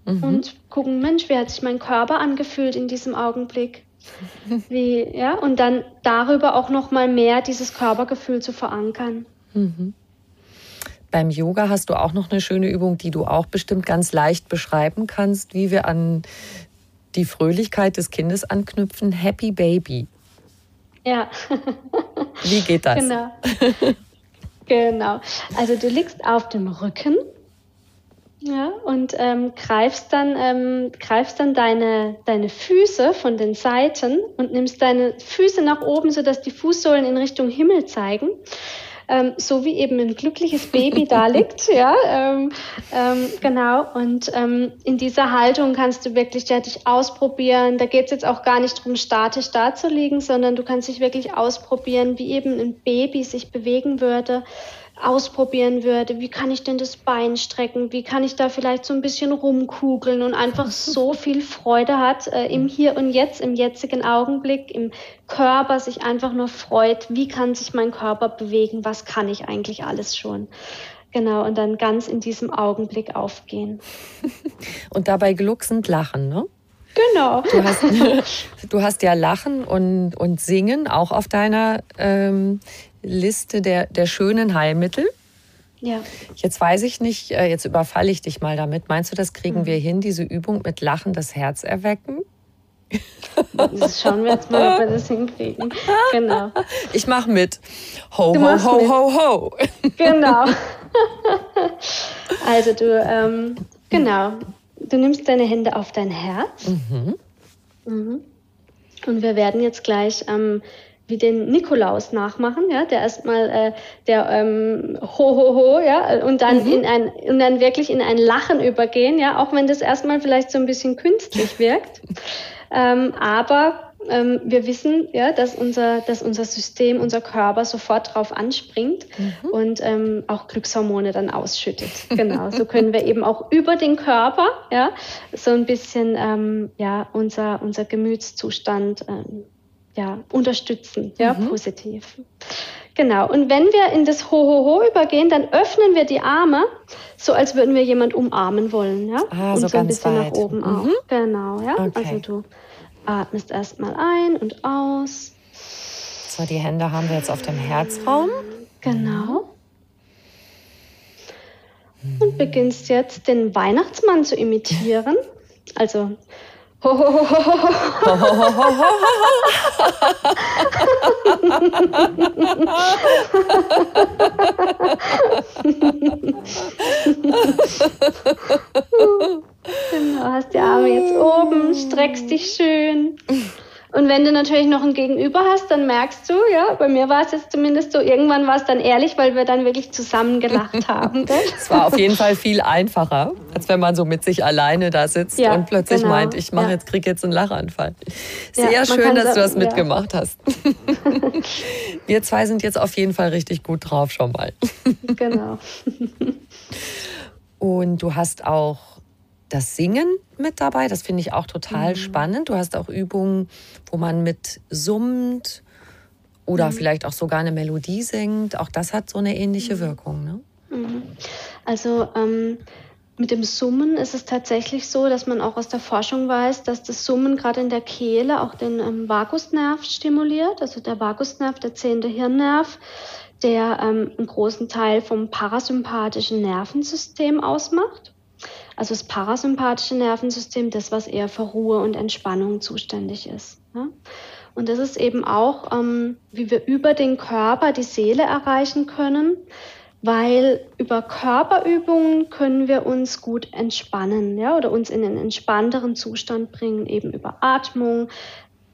mhm. und gucken, Mensch, wie hat sich mein Körper angefühlt in diesem Augenblick? Wie, ja, und dann darüber auch noch mal mehr dieses Körpergefühl zu verankern. Mhm. Beim Yoga hast du auch noch eine schöne Übung, die du auch bestimmt ganz leicht beschreiben kannst, wie wir an die Fröhlichkeit des Kindes anknüpfen. Happy Baby. Ja. wie geht das? Genau. genau. Also du liegst auf dem Rücken ja, und ähm, greifst dann, ähm, greifst dann deine, deine Füße von den Seiten und nimmst deine Füße nach oben, sodass die Fußsohlen in Richtung Himmel zeigen. Ähm, so wie eben ein glückliches Baby da liegt, ja, ähm, ähm, genau. Und ähm, in dieser Haltung kannst du wirklich ja, dich ausprobieren. Da geht es jetzt auch gar nicht darum, statisch da zu liegen, sondern du kannst dich wirklich ausprobieren, wie eben ein Baby sich bewegen würde ausprobieren würde, wie kann ich denn das Bein strecken, wie kann ich da vielleicht so ein bisschen rumkugeln und einfach so viel Freude hat äh, im Hier und Jetzt, im jetzigen Augenblick, im Körper sich einfach nur freut, wie kann sich mein Körper bewegen, was kann ich eigentlich alles schon. Genau, und dann ganz in diesem Augenblick aufgehen. Und dabei glucksend lachen, ne? genau. Du hast, du hast ja Lachen und, und Singen auch auf deiner ähm, Liste der, der schönen Heilmittel. Ja. Jetzt weiß ich nicht, äh, jetzt überfalle ich dich mal damit. Meinst du, das kriegen mhm. wir hin, diese Übung mit Lachen das Herz erwecken? Das schauen wir jetzt mal, ob wir das hinkriegen. Genau. Ich mache mit. Ho, du ho, ho, mit. ho, ho. Genau. Also du, ähm, genau, du nimmst deine Hände auf dein Herz. Mhm. Mhm. Und wir werden jetzt gleich ähm, wie den Nikolaus nachmachen, ja, der erstmal äh, der ähm, ho ho ho, ja, und dann mhm. in ein und dann wirklich in ein Lachen übergehen, ja, auch wenn das erstmal vielleicht so ein bisschen künstlich wirkt. ähm, aber ähm, wir wissen, ja, dass unser, dass unser System, unser Körper sofort drauf anspringt mhm. und ähm, auch Glückshormone dann ausschüttet. Genau. so können wir eben auch über den Körper, ja, so ein bisschen, ähm, ja, unser, unser Gemütszustand, ähm, ja, unterstützen, ja, mhm. positiv. Genau. Und wenn wir in das Ho-Ho-Ho übergehen, dann öffnen wir die Arme, so als würden wir jemand umarmen wollen, ja. Ah, und so, so ein bisschen weit. nach oben mhm. auch. Genau, ja. Okay. Also du atmest erstmal ein und aus. So, die Hände haben wir jetzt auf dem Herzraum. Genau. Und beginnst jetzt den Weihnachtsmann zu imitieren. Also genau, hast die Arme jetzt oben, streckst dich schön. Und wenn du natürlich noch ein Gegenüber hast, dann merkst du, ja, bei mir war es jetzt zumindest so, irgendwann war es dann ehrlich, weil wir dann wirklich zusammen gelacht haben. Es war auf jeden Fall viel einfacher, als wenn man so mit sich alleine da sitzt ja, und plötzlich genau. meint, ich mache ja. jetzt, krieg jetzt einen Lachanfall. Sehr ja, schön, dass du das mitgemacht hast. wir zwei sind jetzt auf jeden Fall richtig gut drauf schon mal. genau. Und du hast auch das Singen mit dabei. Das finde ich auch total mhm. spannend. Du hast auch Übungen, wo man mit summt oder mhm. vielleicht auch sogar eine Melodie singt. Auch das hat so eine ähnliche mhm. Wirkung. Ne? Mhm. Also ähm, mit dem Summen ist es tatsächlich so, dass man auch aus der Forschung weiß, dass das Summen gerade in der Kehle auch den ähm, Vagusnerv stimuliert. Also der Vagusnerv, der zehnte Hirnnerv, der ähm, einen großen Teil vom parasympathischen Nervensystem ausmacht. Also das parasympathische Nervensystem, das, was eher für Ruhe und Entspannung zuständig ist. Ja? Und das ist eben auch, ähm, wie wir über den Körper die Seele erreichen können, weil über Körperübungen können wir uns gut entspannen, ja, oder uns in einen entspannteren Zustand bringen, eben über Atmung,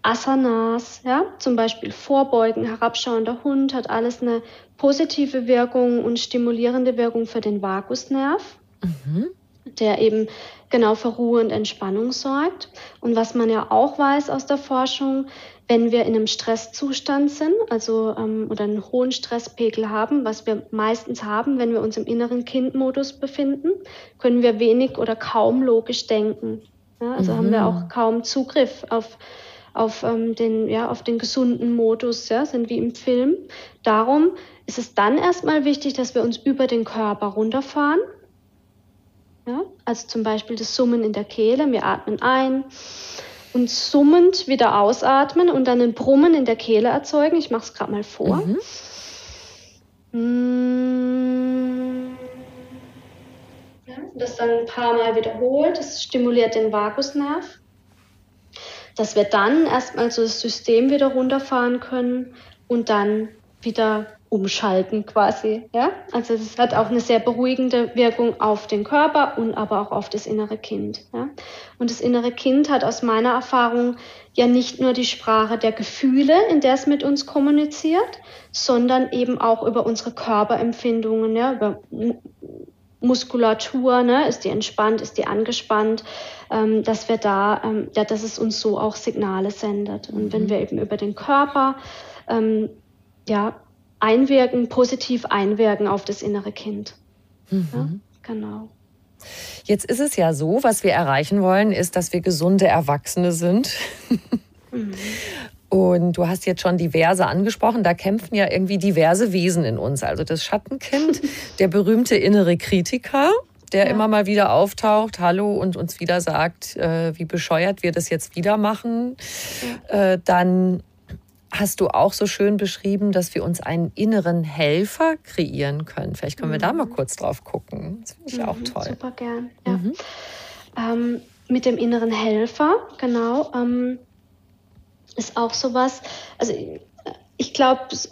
Asanas, ja, zum Beispiel Vorbeugen, herabschauender Hund hat alles eine positive Wirkung und stimulierende Wirkung für den Vagusnerv. Mhm der eben genau für Ruhe und Entspannung sorgt. Und was man ja auch weiß aus der Forschung, wenn wir in einem Stresszustand sind, also ähm, oder einen hohen Stresspegel haben, was wir meistens haben, wenn wir uns im inneren Kindmodus befinden, können wir wenig oder kaum logisch denken. Ja, also mhm. haben wir mhm. auch kaum Zugriff auf auf ähm, den ja auf den gesunden Modus, ja, sind wie im Film. Darum ist es dann erstmal wichtig, dass wir uns über den Körper runterfahren ja? Also zum Beispiel das Summen in der Kehle. Wir atmen ein und summend wieder ausatmen und dann ein Brummen in der Kehle erzeugen. Ich mache es gerade mal vor. Mhm. Ja, das dann ein paar Mal wiederholt. Das stimuliert den Vagusnerv. Dass wir dann erstmal so das System wieder runterfahren können und dann wieder umschalten quasi. Ja? Also es hat auch eine sehr beruhigende Wirkung auf den Körper und aber auch auf das innere Kind. Ja? Und das innere Kind hat aus meiner Erfahrung ja nicht nur die Sprache der Gefühle, in der es mit uns kommuniziert, sondern eben auch über unsere Körperempfindungen, ja, über Muskulatur, ne, ist die entspannt, ist die angespannt, ähm, dass wir da, ähm, ja, dass es uns so auch Signale sendet. Und wenn mhm. wir eben über den Körper ähm, ja, einwirken, positiv einwirken auf das innere Kind. Mhm. Ja, genau. Jetzt ist es ja so, was wir erreichen wollen, ist, dass wir gesunde Erwachsene sind. Mhm. Und du hast jetzt schon diverse angesprochen, da kämpfen ja irgendwie diverse Wesen in uns. Also das Schattenkind, der berühmte innere Kritiker, der ja. immer mal wieder auftaucht, hallo und uns wieder sagt, äh, wie bescheuert wir das jetzt wieder machen. Ja. Äh, dann hast du auch so schön beschrieben, dass wir uns einen inneren Helfer kreieren können. Vielleicht können wir da mal mhm. kurz drauf gucken. Das finde ich mhm, auch toll. Super gern. Ja. Mhm. Ähm, mit dem inneren Helfer, genau, ähm, ist auch sowas. Also ich glaube, es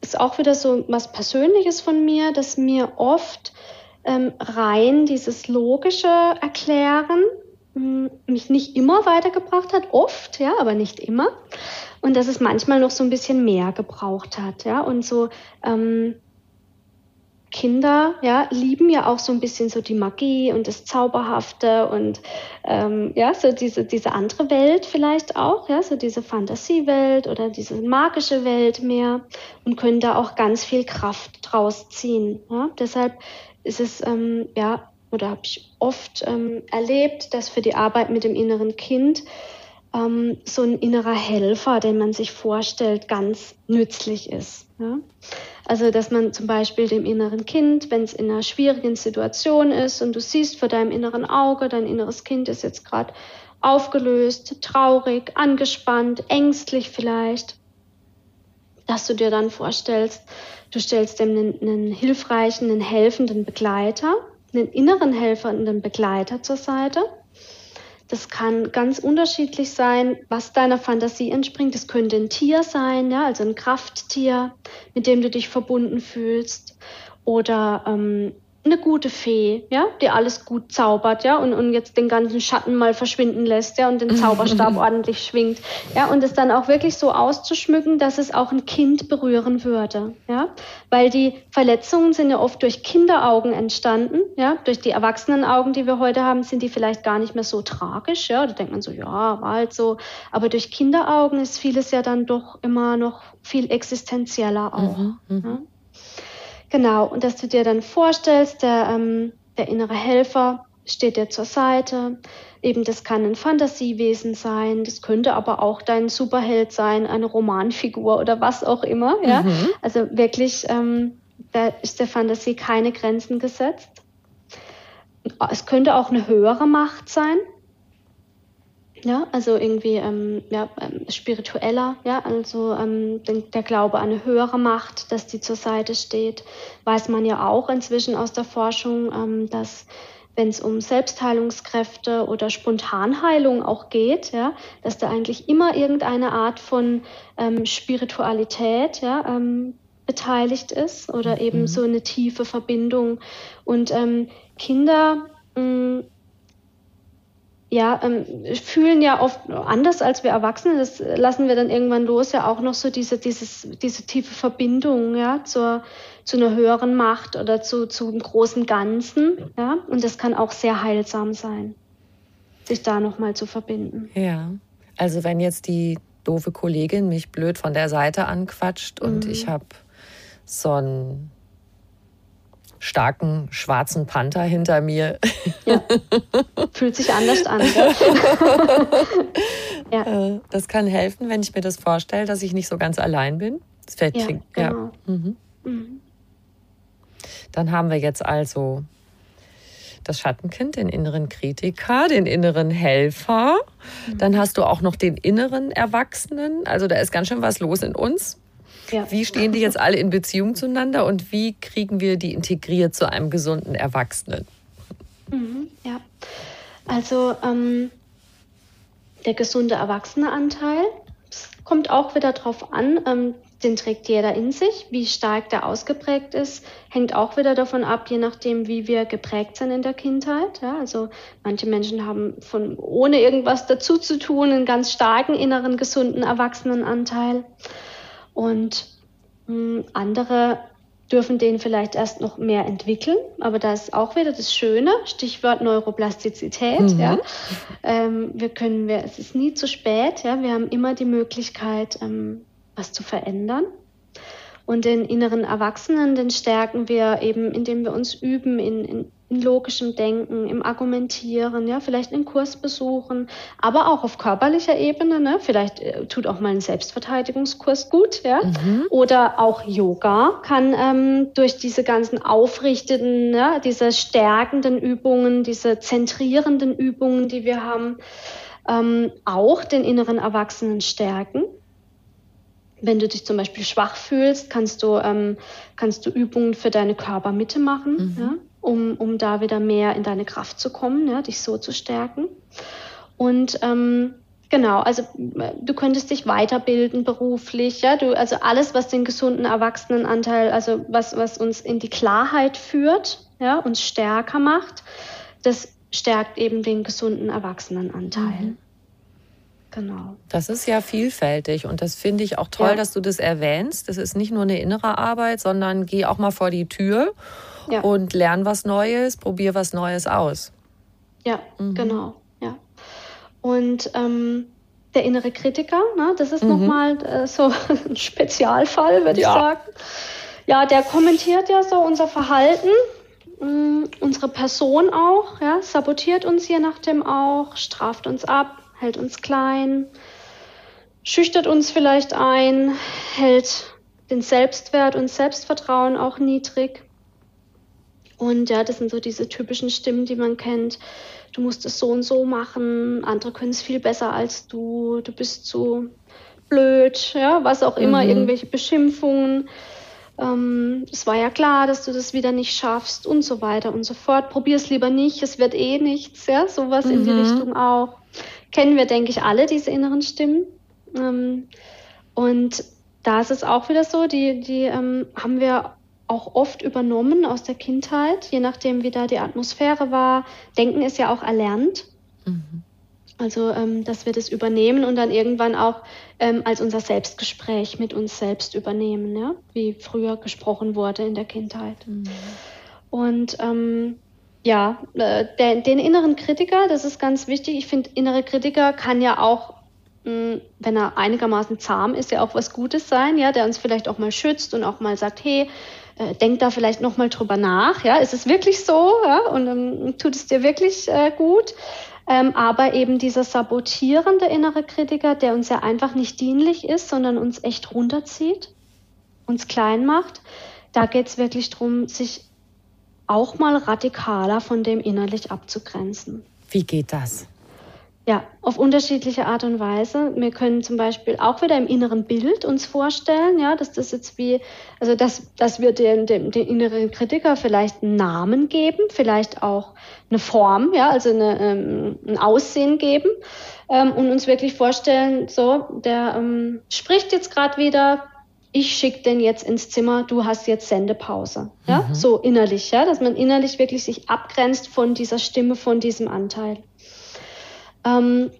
ist auch wieder so was Persönliches von mir, dass mir oft ähm, rein dieses logische Erklären mich nicht immer weitergebracht hat, oft, ja, aber nicht immer. Und dass es manchmal noch so ein bisschen mehr gebraucht hat, ja. Und so ähm, Kinder, ja, lieben ja auch so ein bisschen so die Magie und das Zauberhafte und ähm, ja, so diese, diese andere Welt vielleicht auch, ja, so diese Fantasiewelt oder diese magische Welt mehr und können da auch ganz viel Kraft draus ziehen. Ja. Deshalb ist es ähm, ja oder habe ich oft ähm, erlebt, dass für die Arbeit mit dem inneren Kind ähm, so ein innerer Helfer, den man sich vorstellt, ganz nützlich ist. Ja? Also dass man zum Beispiel dem inneren Kind, wenn es in einer schwierigen Situation ist und du siehst vor deinem inneren Auge, dein inneres Kind ist jetzt gerade aufgelöst, traurig, angespannt, ängstlich vielleicht, dass du dir dann vorstellst, du stellst dem einen, einen hilfreichen, einen helfenden Begleiter einen inneren Helfer und einen Begleiter zur Seite. Das kann ganz unterschiedlich sein, was deiner Fantasie entspringt. Das könnte ein Tier sein, ja, also ein Krafttier, mit dem du dich verbunden fühlst. Oder ähm, eine gute Fee, ja, die alles gut zaubert, ja, und, und jetzt den ganzen Schatten mal verschwinden lässt, ja, und den Zauberstab ordentlich schwingt, ja, und es dann auch wirklich so auszuschmücken, dass es auch ein Kind berühren würde, ja, weil die Verletzungen sind ja oft durch Kinderaugen entstanden, ja, durch die Erwachsenenaugen, die wir heute haben, sind die vielleicht gar nicht mehr so tragisch, ja, da denkt man so, ja, war halt so, aber durch Kinderaugen ist vieles ja dann doch immer noch viel existenzieller auch, mhm, mhm. ja? Genau, und dass du dir dann vorstellst, der, ähm, der innere Helfer steht dir zur Seite. Eben, das kann ein Fantasiewesen sein, das könnte aber auch dein Superheld sein, eine Romanfigur oder was auch immer. Ja? Mhm. Also wirklich, ähm, da ist der Fantasie keine Grenzen gesetzt. Es könnte auch eine höhere Macht sein, ja, also irgendwie ähm, ja, ähm, spiritueller, ja, also ähm, der, Glaube an eine höhere Macht, dass die zur Seite steht, weiß man ja auch inzwischen aus der Forschung, ähm, dass wenn es um Selbstheilungskräfte oder Spontanheilung auch geht, ja, dass da eigentlich immer irgendeine Art von ähm, Spiritualität ja, ähm, beteiligt ist oder eben mhm. so eine tiefe Verbindung. Und ähm, Kinder mh, mm, ja, ähm, fühlen ja oft anders als wir Erwachsene. Das lassen wir dann irgendwann los, ja auch noch so diese, dieses, diese tiefe Verbindung, ja, zur, zu einer höheren Macht oder zu, zu einem großen Ganzen, ja. Und das kann auch sehr heilsam sein, sich da nochmal zu verbinden. Ja. Also wenn jetzt die doofe Kollegin mich blöd von der Seite anquatscht und mhm. ich habe so ein starken schwarzen Panther hinter mir. Ja. Fühlt sich anders an. ja. Äh, das kann helfen, wenn ich mir das vorstelle, dass ich nicht so ganz allein bin. Das fällt ja, genau. ja. Mhm. Mhm. Dann haben wir jetzt also das Schattenkind, den inneren Kritiker, den inneren Helfer. Mhm. Dann hast du auch noch den inneren Erwachsenen. Also da ist ganz schön was los in uns. Ja. Wie stehen die jetzt alle in Beziehung zueinander und wie kriegen wir die integriert zu einem gesunden Erwachsenen? Mhm, ja, also ähm, der gesunde Erwachseneanteil kommt auch wieder darauf an, ähm, den trägt jeder in sich. Wie stark der ausgeprägt ist, hängt auch wieder davon ab, je nachdem, wie wir geprägt sind in der Kindheit. Ja, also manche Menschen haben von ohne irgendwas dazu zu tun einen ganz starken inneren gesunden Erwachsenenanteil. Und mh, hm, andere dürfen den vielleicht erst noch mehr entwickeln. Aber da ist auch wieder das Schöne, Stichwort Neuroplastizität. Mhm. Ja. Ähm, wir können, wir, es ist nie zu spät. Ja. Wir haben immer die Möglichkeit, ähm, was zu verändern. Und den inneren Erwachsenen, den stärken wir eben, indem wir uns üben in, in, in logischem Denken, im Argumentieren, ja, vielleicht einen Kurs besuchen, aber auch auf körperlicher Ebene, ne? Vielleicht äh, tut auch mal ein Selbstverteidigungskurs gut, ja. Mhm. Oder auch Yoga kann ähm, durch diese ganzen aufrichtenden, ja, diese stärkenden Übungen, diese zentrierenden Übungen, die wir haben, ähm, auch den inneren Erwachsenen stärken. Wenn du dich zum Beispiel schwach fühlst, kannst du, ähm, kannst du Übungen für deine Körpermitte machen, mhm. ja, um, um da wieder mehr in deine Kraft zu kommen, ja, dich so zu stärken. Und ähm, genau, also du könntest dich weiterbilden beruflich, ja, du, also alles, was den gesunden Erwachsenenanteil, also was, was uns in die Klarheit führt, ja, uns stärker macht, das stärkt eben den gesunden Erwachsenenanteil. Mhm. Genau. Das ist ja vielfältig und das finde ich auch toll, ja. dass du das erwähnst. Das ist nicht nur eine innere Arbeit, sondern geh auch mal vor die Tür ja. und lern was Neues, probier was Neues aus. Ja, mhm. genau. Ja. Und ähm, der innere Kritiker, ne, das ist mhm. nochmal äh, so ein Spezialfall, würde ja. ich sagen. Ja, der kommentiert ja so unser Verhalten, mh, mm, unsere Person auch, ja, sabotiert uns je nachdem auch, straft uns ab, hält uns klein, schüchtert uns vielleicht ein, hält den Selbstwert und Selbstvertrauen auch niedrig. Und ja, das sind so diese typischen Stimmen, die man kennt. Du musst es so und so machen, andere können es viel besser als du, du bist zu blöd, ja, was auch immer, mhm. irgendwelche Beschimpfungen. Ähm, es war ja klar, dass du das wieder nicht schaffst und so weiter und so fort. Probier es lieber nicht, es wird eh nichts, ja, sowas mhm. in die mhm. Richtung auch kennen wir, denke ich, alle diese inneren Stimmen. Ähm, und da ist es auch wieder so, die, die ähm, haben wir auch oft übernommen aus der Kindheit, je nachdem, wie da die Atmosphäre war. Denken ist ja auch erlernt. Mhm. Also, ähm, dass wir das übernehmen und dann irgendwann auch ähm, als unser Selbstgespräch mit uns selbst übernehmen, ja? wie früher gesprochen wurde in der Kindheit. Mhm. Und ähm, ja, äh, der, den inneren Kritiker, das ist ganz wichtig. Ich finde, innere Kritiker kann ja auch, mh, wenn er einigermaßen zahm ist, ja auch was Gutes sein, ja, der uns vielleicht auch mal schützt und auch mal sagt, hey, äh, denk da vielleicht noch mal drüber nach, ja, ist es wirklich so, ja, und ähm, tut es dir wirklich äh, gut? Ähm, aber eben dieser sabotierende innere Kritiker, der uns ja einfach nicht dienlich ist, sondern uns echt runterzieht, uns klein macht, da geht es wirklich darum, sich auch mal radikaler von dem innerlich abzugrenzen. Wie geht das? Ja, auf unterschiedliche Art und Weise. Wir können zum Beispiel auch wieder im inneren Bild uns vorstellen, ja, dass das jetzt wie, also dass, dass wir dem, dem, dem inneren Kritiker vielleicht einen Namen geben, vielleicht auch eine Form, ja, also eine, ähm, ein Aussehen geben ähm, und uns wirklich vorstellen, so, der ähm, spricht jetzt gerade wieder, ich schicke den jetzt ins Zimmer, du hast jetzt Sendepause. Ja, mhm. so innerlich, ja, dass man innerlich wirklich sich abgrenzt von dieser Stimme, von diesem Anteil. Ähm,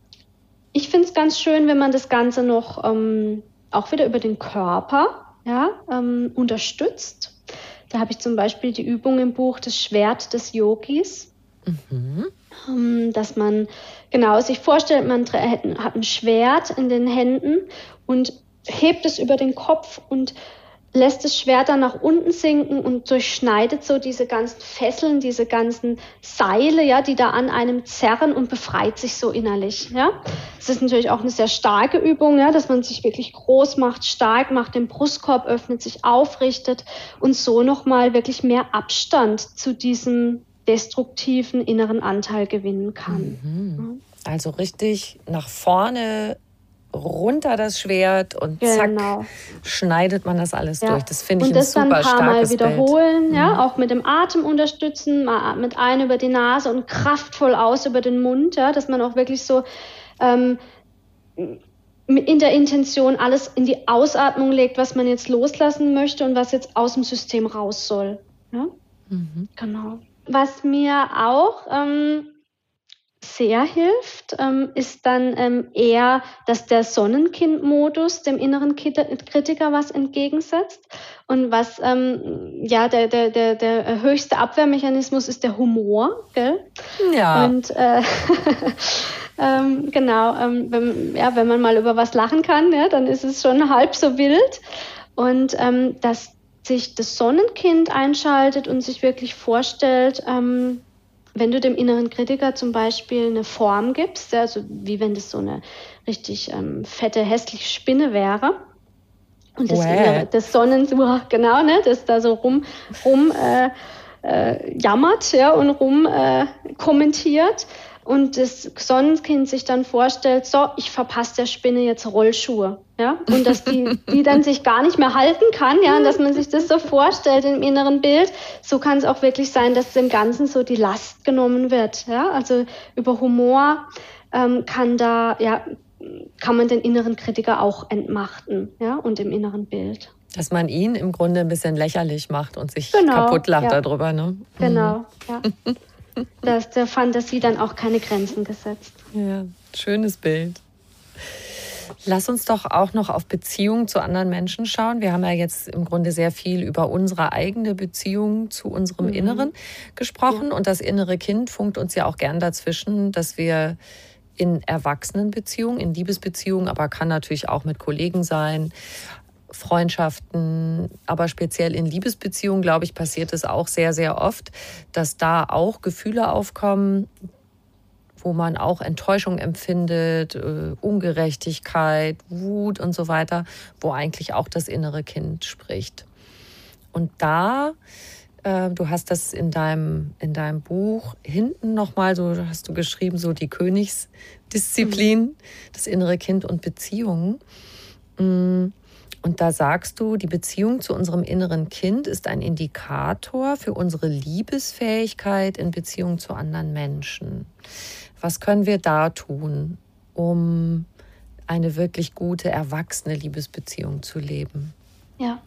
ich finde es ganz schön, wenn man das Ganze noch ähm, auch wieder über den Körper ja, ähm, unterstützt. Da habe ich zum Beispiel die Übung im Buch Das Schwert des Yogis. Mhm. Ähm, dass man genau sich vorstellt, man hat ein Schwert in den Händen und hebt es über den Kopf und lässt das Schwert dann nach unten sinken und durchschneidet so diese ganzen Fesseln, diese ganzen Seile, ja, die da an einem zerren und befreit sich so innerlich, ja. Das ist natürlich auch eine sehr starke Übung, ja, dass man sich wirklich groß macht, stark macht, den Brustkorb öffnet, sich aufrichtet und so nochmal wirklich mehr Abstand zu diesem destruktiven inneren Anteil gewinnen kann. Mhm. Also richtig nach vorne runter das Schwert und zack, genau. schneidet man das alles ja. durch. Das finde ich ein super starkes Und das dann ein paar Mal wiederholen, Bild. ja, mhm. auch mit dem Atem unterstützen, mal mit ein über die Nase und kraftvoll aus über den Mund, ja, dass man auch wirklich so ähm, in der Intention alles in die Ausatmung legt, was man jetzt loslassen möchte und was jetzt aus dem System raus soll. Ja? Mhm. Genau. Was mir auch ähm, sehr hilft, ähm, ist dann ähm, eher, dass der Sonnenkind-Modus dem inneren Kritiker was entgegensetzt. Und was, ähm, ja, der, der, der, der höchste Abwehrmechanismus ist der Humor, gell? Ja. Und äh, genau, wenn, ja, wenn man mal über was lachen kann, ja, dann ist es schon halb so wild. Und ähm, dass sich das Sonnenkind einschaltet und sich wirklich vorstellt, ähm, wenn du dem inneren Kritiker zum Beispiel eine Form gibst, also wie wenn das so eine richtig ähm, fette, hässliche Spinne wäre, und das, innere, das Sonnen, genau, ne, das da so rum, rum äh, äh, jammert ja, und rum äh, kommentiert und das Sonnenkind sich dann vorstellt, so, ich verpasse der Spinne jetzt Rollschuhe, ja, und dass die, die dann sich gar nicht mehr halten kann, ja, und dass man sich das so vorstellt im inneren Bild, so kann es auch wirklich sein, dass dem Ganzen so die Last genommen wird, ja, also über Humor ähm, kann da, ja, kann man den inneren Kritiker auch entmachten, ja, und im inneren Bild. Dass man ihn im Grunde ein bisschen lächerlich macht und sich genau, kaputt lacht ja. darüber, ne? Genau, mhm. ja. da ist der Fantasie dann auch keine Grenzen gesetzt. Ja, schönes Bild. Lass uns doch auch noch auf Beziehungen zu anderen Menschen schauen. Wir haben ja jetzt im Grunde sehr viel über unsere eigene Beziehung zu unserem mhm. Inneren gesprochen. Ja. Und das innere Kind funkt uns ja auch gern dazwischen, dass wir in Erwachsenenbeziehungen, in Liebesbeziehungen, aber kann natürlich auch mit Kollegen sein, Freundschaften, aber speziell in Liebesbeziehungen, glaube ich, passiert es auch sehr, sehr oft, dass da auch Gefühle aufkommen, wo man auch Enttäuschung empfindet, äh, Ungerechtigkeit, Wut und so weiter, wo eigentlich auch das innere Kind spricht. Und da, äh, du hast das in deinem, in deinem Buch hinten nochmal, so hast du geschrieben, so die Königsdisziplin, mhm. das innere Kind und Beziehungen. Mhm und da sagst du, die Beziehung zu unserem inneren Kind ist ein Indikator für unsere Liebesfähigkeit in Beziehung zu anderen Menschen. Was können wir da tun, um eine wirklich gute, erwachsene Liebesbeziehung zu leben? Ja,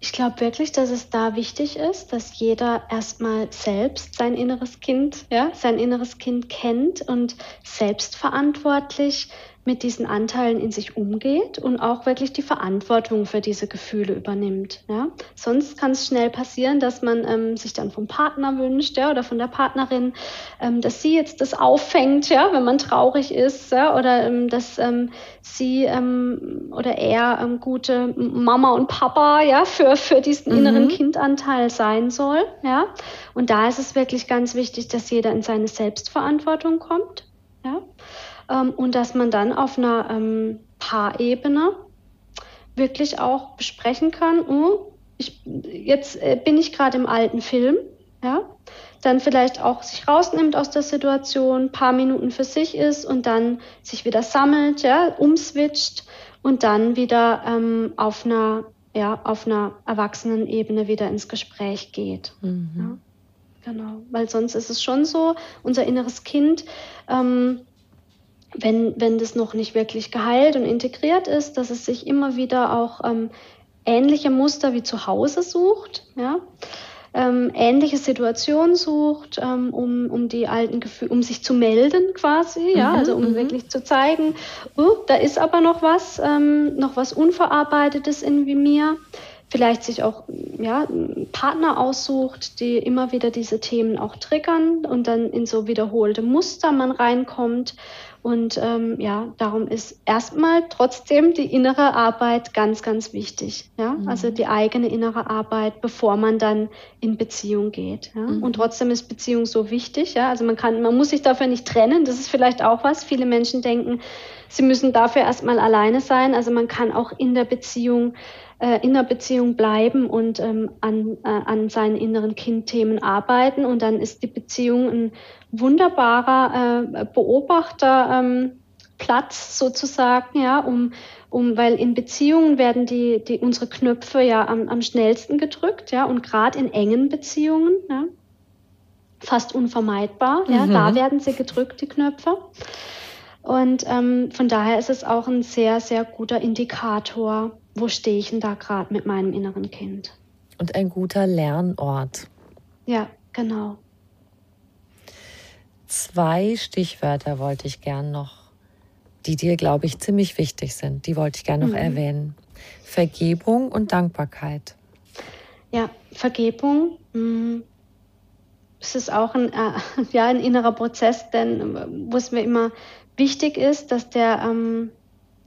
ich glaube wirklich, dass es da wichtig ist, dass jeder erstmal selbst sein inneres Kind, ja, sein inneres Kind kennt und selbstverantwortlich mit diesen Anteilen in sich umgeht und auch wirklich die Verantwortung für diese Gefühle übernimmt. Ja? Sonst kann es schnell passieren, dass man ähm, sich dann vom Partner wünscht ja, oder von der Partnerin, ähm, dass sie jetzt das auffängt, ja, wenn man traurig ist, ja, oder ähm, dass ähm, sie ähm, oder er ähm, gute Mama und Papa ja, für, für diesen mhm. inneren Kindanteil sein soll. Ja? Und da ist es wirklich ganz wichtig, dass jeder in seine Selbstverantwortung kommt. Ja? Ähm, und dass man dann auf einer ähm, Paarebene wirklich auch besprechen kann, oh, ich, jetzt äh, bin ich gerade im alten Film, ja, dann vielleicht auch sich rausnimmt aus der Situation, paar Minuten für sich ist und dann sich wieder sammelt, ja, umswitcht und dann wieder ähm, auf einer ja, auf einer Erwachsenenebene wieder ins Gespräch geht. Mhm. Ja, genau, weil sonst ist es schon so, unser inneres Kind ähm, wenn, wenn das noch nicht wirklich geheilt und integriert ist, dass es sich immer wieder auch ähm, ähnliche Muster wie zu Hause sucht, ja? ähm, ähnliche Situationen sucht, ähm, um, um die alten Gefühle, um sich zu melden quasi, ja, mhm, also um mhm. wirklich zu zeigen, oh, da ist aber noch was, ähm, noch was Unverarbeitetes in mir vielleicht sich auch ja, Partner aussucht, die immer wieder diese Themen auch triggern und dann in so wiederholte Muster man reinkommt und ähm, ja, darum ist erstmal trotzdem die innere Arbeit ganz, ganz wichtig. Ja? Mhm. Also die eigene innere Arbeit, bevor man dann in Beziehung geht. Ja? Mhm. Und trotzdem ist Beziehung so wichtig. Ja? Also man kann, man muss sich dafür nicht trennen. Das ist vielleicht auch was. Viele Menschen denken, sie müssen dafür erstmal alleine sein. Also man kann auch in der Beziehung äh, in der Beziehung bleiben und ähm, an, äh, an seinen inneren Kindthemen arbeiten. Und dann ist die Beziehung ein wunderbarer äh, Beobachterplatz ähm, sozusagen, ja, um, um, weil in Beziehungen werden die, die unsere Knöpfe ja am, am schnellsten gedrückt, ja, und gerade in engen Beziehungen, ja, fast unvermeidbar, ja, mhm. da werden sie gedrückt, die Knöpfe. Und ähm, von daher ist es auch ein sehr, sehr guter Indikator, wo stehe ich denn da gerade mit meinem inneren Kind. Und ein guter Lernort. Ja, genau. Zwei Stichwörter wollte ich gern noch, die dir, glaube ich, ziemlich wichtig sind. Die wollte ich gern noch mhm. erwähnen. Vergebung und Dankbarkeit. Ja, Vergebung. Mh, es ist auch ein, äh, ja, ein innerer Prozess, denn äh, wo es mir immer wichtig ist, dass der, ähm,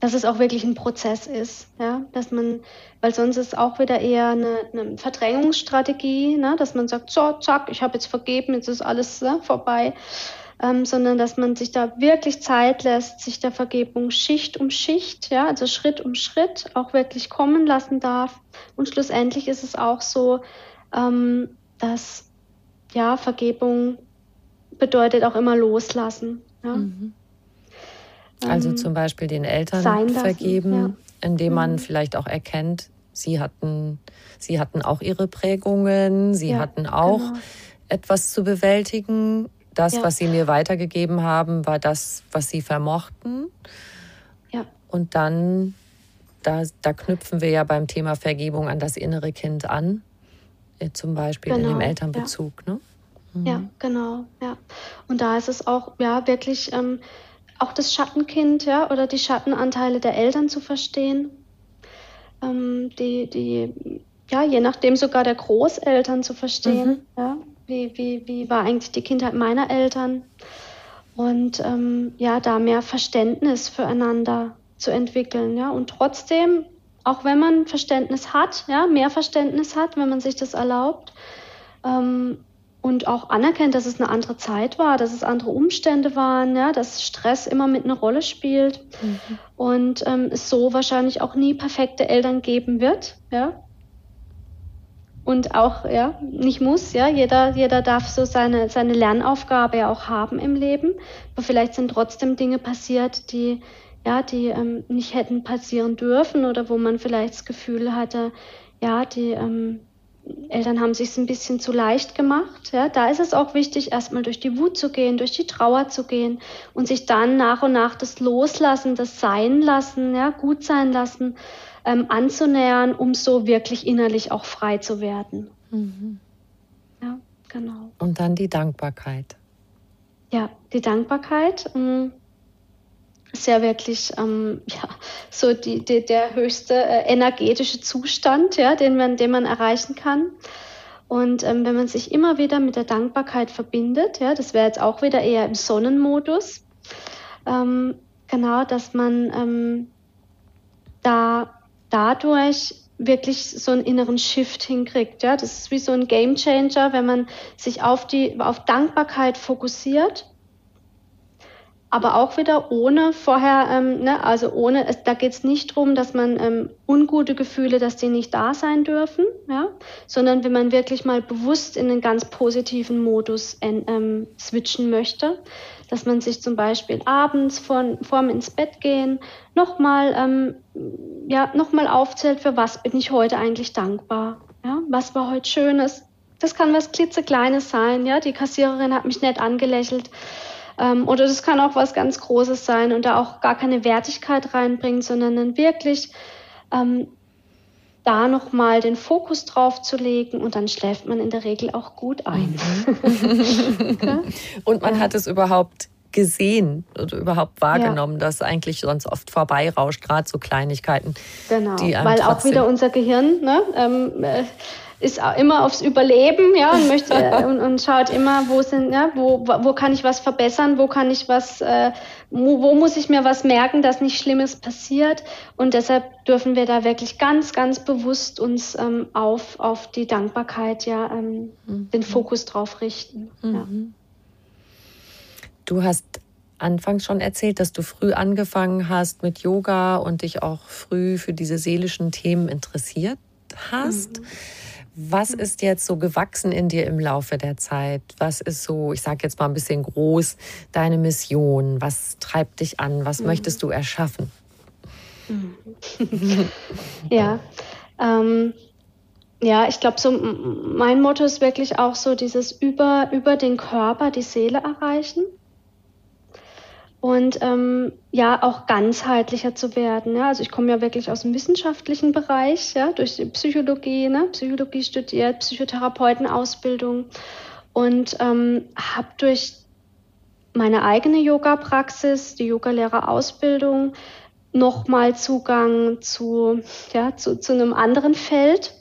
dass es auch wirklich ein Prozess ist, ja, dass man, weil sonst ist auch wieder eher eine, eine Verdrängungsstrategie, ne, dass man sagt, so, zack, ich habe jetzt vergeben, jetzt ist alles ne, vorbei, ähm, sondern dass man sich da wirklich Zeit lässt, sich der Vergebung Schicht um Schicht, ja, also Schritt um Schritt auch wirklich kommen lassen darf. Und schlussendlich ist es auch so, ähm, dass ja Vergebung bedeutet auch immer loslassen. Ja. Mhm. Also ähm, zum Beispiel den Eltern vergeben, ja. indem man mhm. vielleicht auch erkennt, sie hatten, sie hatten auch ihre Prägungen, sie ja, hatten auch genau. etwas zu bewältigen. Das, ja. was sie mir weitergegeben haben, war das, was sie vermochten. Ja. Und dann, da, da knüpfen wir ja beim Thema Vergebung an das innere Kind an, äh, zum Beispiel genau. in dem genau, Elternbezug. Ne? Mhm. Ja, genau, ja. Und da ist es auch, ja, wirklich ähm, auch das Schattenkind, ja, oder die Schattenanteile der Eltern zu verstehen. Ähm, die, die, ja, je nachdem sogar der Großeltern zu verstehen, mhm. ja. Wie, wie, wie war eigentlich die Kindheit meiner Eltern? Und ähm, ja, da mehr Verständnis füreinander zu entwickeln, ja. Und trotzdem, auch wenn man Verständnis hat, ja, mehr Verständnis hat, wenn man sich das erlaubt, ähm, und auch anerkennt, dass es eine andere Zeit war, dass es andere Umstände waren, ja, dass Stress immer mit einer Rolle spielt mhm. und ähm, es so wahrscheinlich auch nie perfekte Eltern geben wird, ja. Und auch, ja, nicht muss, ja, jeder, jeder darf so seine, seine Lernaufgabe ja auch haben im Leben. Aber vielleicht sind trotzdem Dinge passiert, die, ja, die ähm, nicht hätten passieren dürfen oder wo man vielleicht das Gefühl hatte, ja, die, ähm, Eltern haben sich ein bisschen zu leicht gemacht. Ja, da ist es auch wichtig, erstmal durch die Wut zu gehen, durch die Trauer zu gehen und sich dann nach und nach das Loslassen, das Sein lassen, ja, gut sein lassen, ähm, anzunähern, um so wirklich innerlich auch frei zu werden. Mhm. Ja, genau. Und dann die Dankbarkeit. Ja, die Dankbarkeit. Mh, mm, ja wirklich ähm, ja, so die, die, der höchste äh, energetische Zustand, ja, den, man, den man erreichen kann. Und ähm, wenn man sich immer wieder mit der Dankbarkeit verbindet, ja, das wäre jetzt auch wieder eher im Sonnenmodus, ähm, genau, dass man ähm, da dadurch wirklich so einen inneren Shift hinkriegt. Ja, das ist wie so ein Game Changer, wenn man sich auf die auf Dankbarkeit fokussiert aber auch wieder ohne vorher, ähm, ne, also ohne, es, da geht es nicht darum, dass man ähm, ungute Gefühle, dass die nicht da sein dürfen, ja, sondern wenn man wirklich mal bewusst in einen ganz positiven Modus ähm, switchen möchte, dass man sich zum Beispiel abends vor, vorm ins Bett gehen nochmal ähm, ja, noch aufzählt, für was bin ich heute eigentlich dankbar, ja, was war heute Schönes. Das kann was klitzekleines sein, ja, die Kassiererin hat mich nett angelächelt ähm, oder das kann auch was ganz Großes sein und da auch gar keine Wertigkeit reinbringen, sondern dann wirklich ähm, da nochmal den Fokus drauf zu legen und dann schläft man in der Regel auch gut ein. Mhm. okay? Und man ja. hat es überhaupt gesehen oder überhaupt wahrgenommen, ja. dass eigentlich sonst oft vorbeirauscht, gerade so Kleinigkeiten. Genau, weil auch wieder unser Gehirn ne, ähm, äh, ist immer aufs Überleben, ja, und möchte und, und schaut immer, wo sind, ja, wo, wo kann ich was verbessern, wo kann ich was, äh, wo, wo muss ich mir was merken, dass nicht Schlimmes passiert. Und deshalb dürfen wir da wirklich ganz, ganz bewusst uns ähm, auf, auf die Dankbarkeit, ja, ähm, mhm. den Fokus drauf richten. Mhm. Ja. Du hast anfangs schon erzählt, dass du früh angefangen hast mit Yoga und dich auch früh für diese seelischen Themen interessiert hast. Mhm. Was ist jetzt so gewachsen in dir im Laufe der Zeit? Was ist so, ich sage jetzt mal ein bisschen groß, deine Mission? Was treibt dich an? Was mhm. möchtest du erschaffen? Mhm. ja, ähm, ja, ich glaube, so mein Motto ist wirklich auch so dieses über, über den Körper die Seele erreichen und ähm, ja auch ganzheitlicher zu werden. Ja? Also ich komme ja wirklich aus dem wissenschaftlichen Bereich, ja, durch die Psychologie, ne? Psychologie studiert, Psychotherapeutenausbildung und ähm, habe durch meine eigene Yoga-Praxis, die Yogalehrerausbildung, nochmal Zugang zu, ja, zu, zu einem anderen Feld,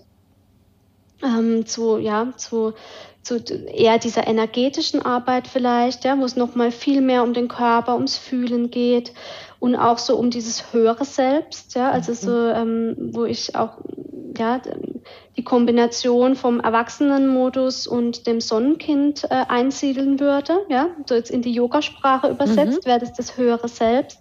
ähm, zu, ja, zu zu eher dieser energetischen Arbeit vielleicht, ja, wo es nochmal viel mehr um den Körper, ums Fühlen geht und auch so um dieses höhere Selbst, ja, also so, ähm, wo ich auch ja, die Kombination vom Erwachsenenmodus und dem Sonnenkind äh, einsiedeln würde, ja, so jetzt in die Yogasprache übersetzt, mhm. wäre das das höhere Selbst.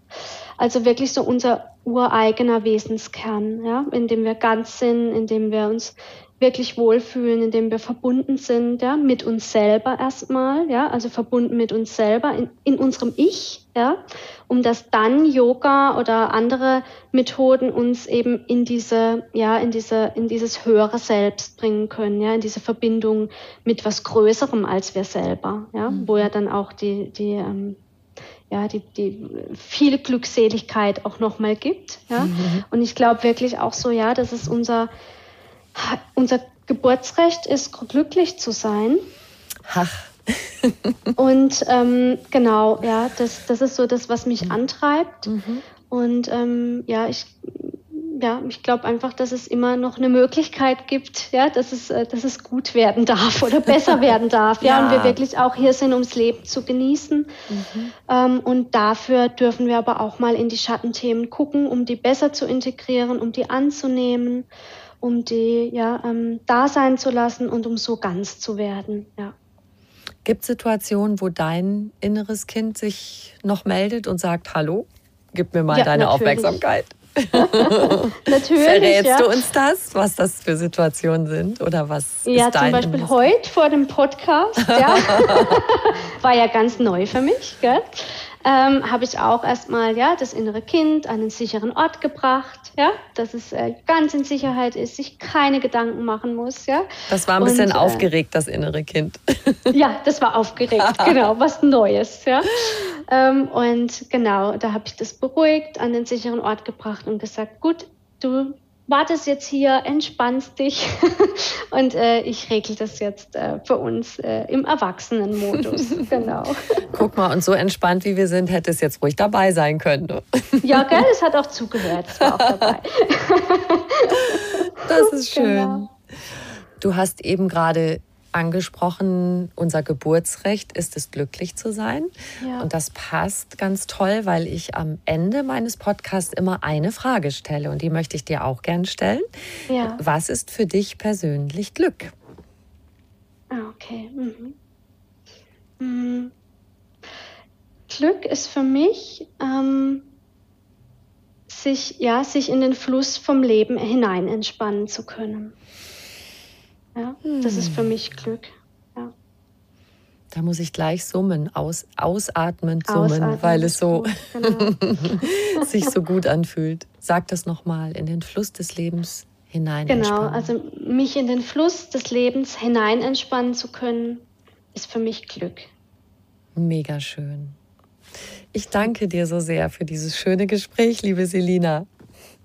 Also wirklich so unser ureigener Wesenskern, ja, in dem wir ganz sind, in dem wir uns wirklich wohlfühlen, indem wir verbunden sind, ja, mit uns selber erstmal, ja, also verbunden mit uns selber in, in unserem Ich, ja, um dass dann Yoga oder andere Methoden uns eben in diese, ja, in diese, in dieses höhere Selbst bringen können, ja, in diese Verbindung mit was Größerem als wir selber, ja, mhm. wo ja dann auch die, die, ähm, ja, die, die viel Glückseligkeit auch nochmal gibt, ja. Mhm. Und ich glaube wirklich auch so, ja, das ist unser, unser Geburtsrecht ist, glücklich zu sein. Ach. und ähm, genau, ja, das, das ist so das, was mich antreibt. Mhm. Und ähm, ja, ich, ja, ich glaube einfach, dass es immer noch eine Möglichkeit gibt, ja, dass es, äh, dass es gut werden darf oder besser werden darf. Ja, ja, und wir wirklich auch hier sind, ums Leben zu genießen. Mhm. Ähm, und dafür dürfen wir aber auch mal in die Schattenthemen gucken, um die besser zu integrieren, um die anzunehmen um die ja, ähm, da sein zu lassen und um so ganz zu werden. Ja. Gibt es Situationen, wo dein inneres Kind sich noch meldet und sagt, hallo, gib mir mal ja, deine natürlich. Aufmerksamkeit? natürlich. Verrätst ja. du uns das, was das für Situationen sind? Oder was ja, zum Beispiel heute vor dem Podcast. Ja. War ja ganz neu für mich. Gell? Ähm, habe ich auch erstmal ja, das innere Kind an einen sicheren Ort gebracht, ja, dass es äh, ganz in Sicherheit ist, sich keine Gedanken machen muss. Ja. Das war ein bisschen Und, äh, aufgeregt, das innere Kind. Ja, das war aufgeregt, genau, was Neues. Ja. Ähm, und genau, da habe ich das beruhigt, an den sicheren Ort gebracht und gesagt, gut, du wartest jetzt hier, entspannst dich und äh, ich regle das jetzt äh, für uns äh, im Erwachsenenmodus. genau. Guck mal, und so entspannt wie wir sind, hätte es jetzt ruhig dabei sein können. Ne? ja, gell, es hat auch zugehört, es war auch dabei. das ist schön. Genau. Du hast eben gerade angesprochen, unser Geburtsrecht ist es, glücklich zu sein. Ja. Und das passt ganz toll, weil ich am Ende meines Podcasts immer eine Frage stelle und die möchte ich dir auch gern stellen. Ja. Was ist für dich persönlich Glück? Ah, okay. Mhm. Mhm. Glück ist für mich, ähm, sich, ja, sich in den Fluss vom Leben hinein entspannen zu können. Ja, das ist für hm. mich Glück. Ja. Da muss ich gleich summen, aus, ausatmen, summen, ausatmen weil es so genau. sich so gut anfühlt. Sag das nochmal, in den Fluss des Lebens hinein. Genau, also mich in den Fluss des Lebens hinein entspannen zu können, ist für mich Glück. Mega schön. Ich danke dir so sehr für dieses schöne Gespräch, liebe Selina.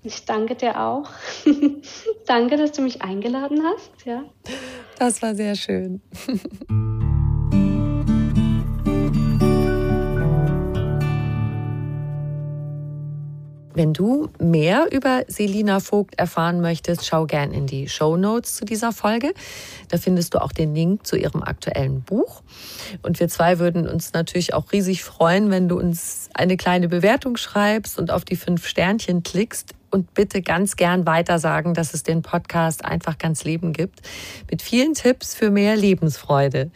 Ich danke dir auch. danke, dass du mich eingeladen hast. Ja. Das war sehr schön. Wenn du mehr über Selina Vogt erfahren möchtest, schau gern in die Show Notes zu dieser Folge. Da findest du auch den Link zu ihrem aktuellen Buch. Und wir zwei würden uns natürlich auch riesig freuen, wenn du uns eine kleine Bewertung schreibst und auf die fünf Sternchen klickst. Und bitte ganz gern weitersagen, dass es den Podcast einfach ganz Leben gibt. Mit vielen Tipps für mehr Lebensfreude.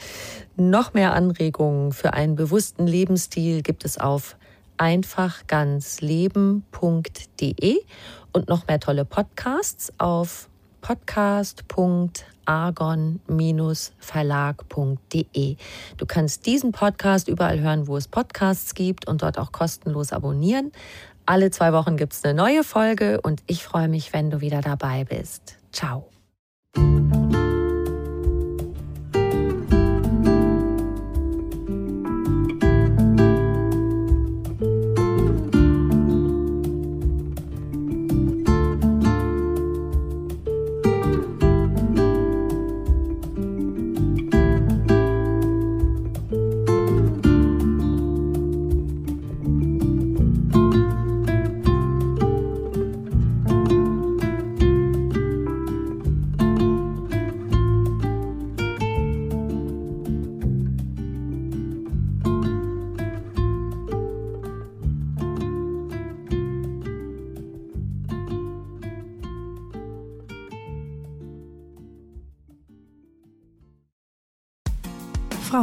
Noch mehr Anregungen für einen bewussten Lebensstil gibt es auf einfachganzleben.de und noch mehr tolle Podcasts auf podcast.argon-verlag.de. Du kannst diesen Podcast überall hören, wo es Podcasts gibt und dort auch kostenlos abonnieren. Alle zwei Wochen gibt es eine neue Folge und ich freue mich, wenn du wieder dabei bist. Ciao.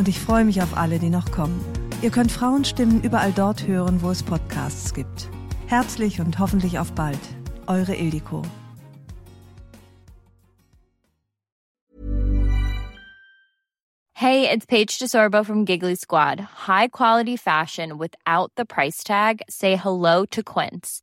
Und ich freue mich auf alle, die noch kommen. Ihr könnt Frauenstimmen überall dort hören, wo es Podcasts gibt. Herzlich und hoffentlich auf bald. Eure Ildiko. Hey, it's Paige DeSorbo from Giggly Squad. High quality fashion without the price tag. Say hello to Quince.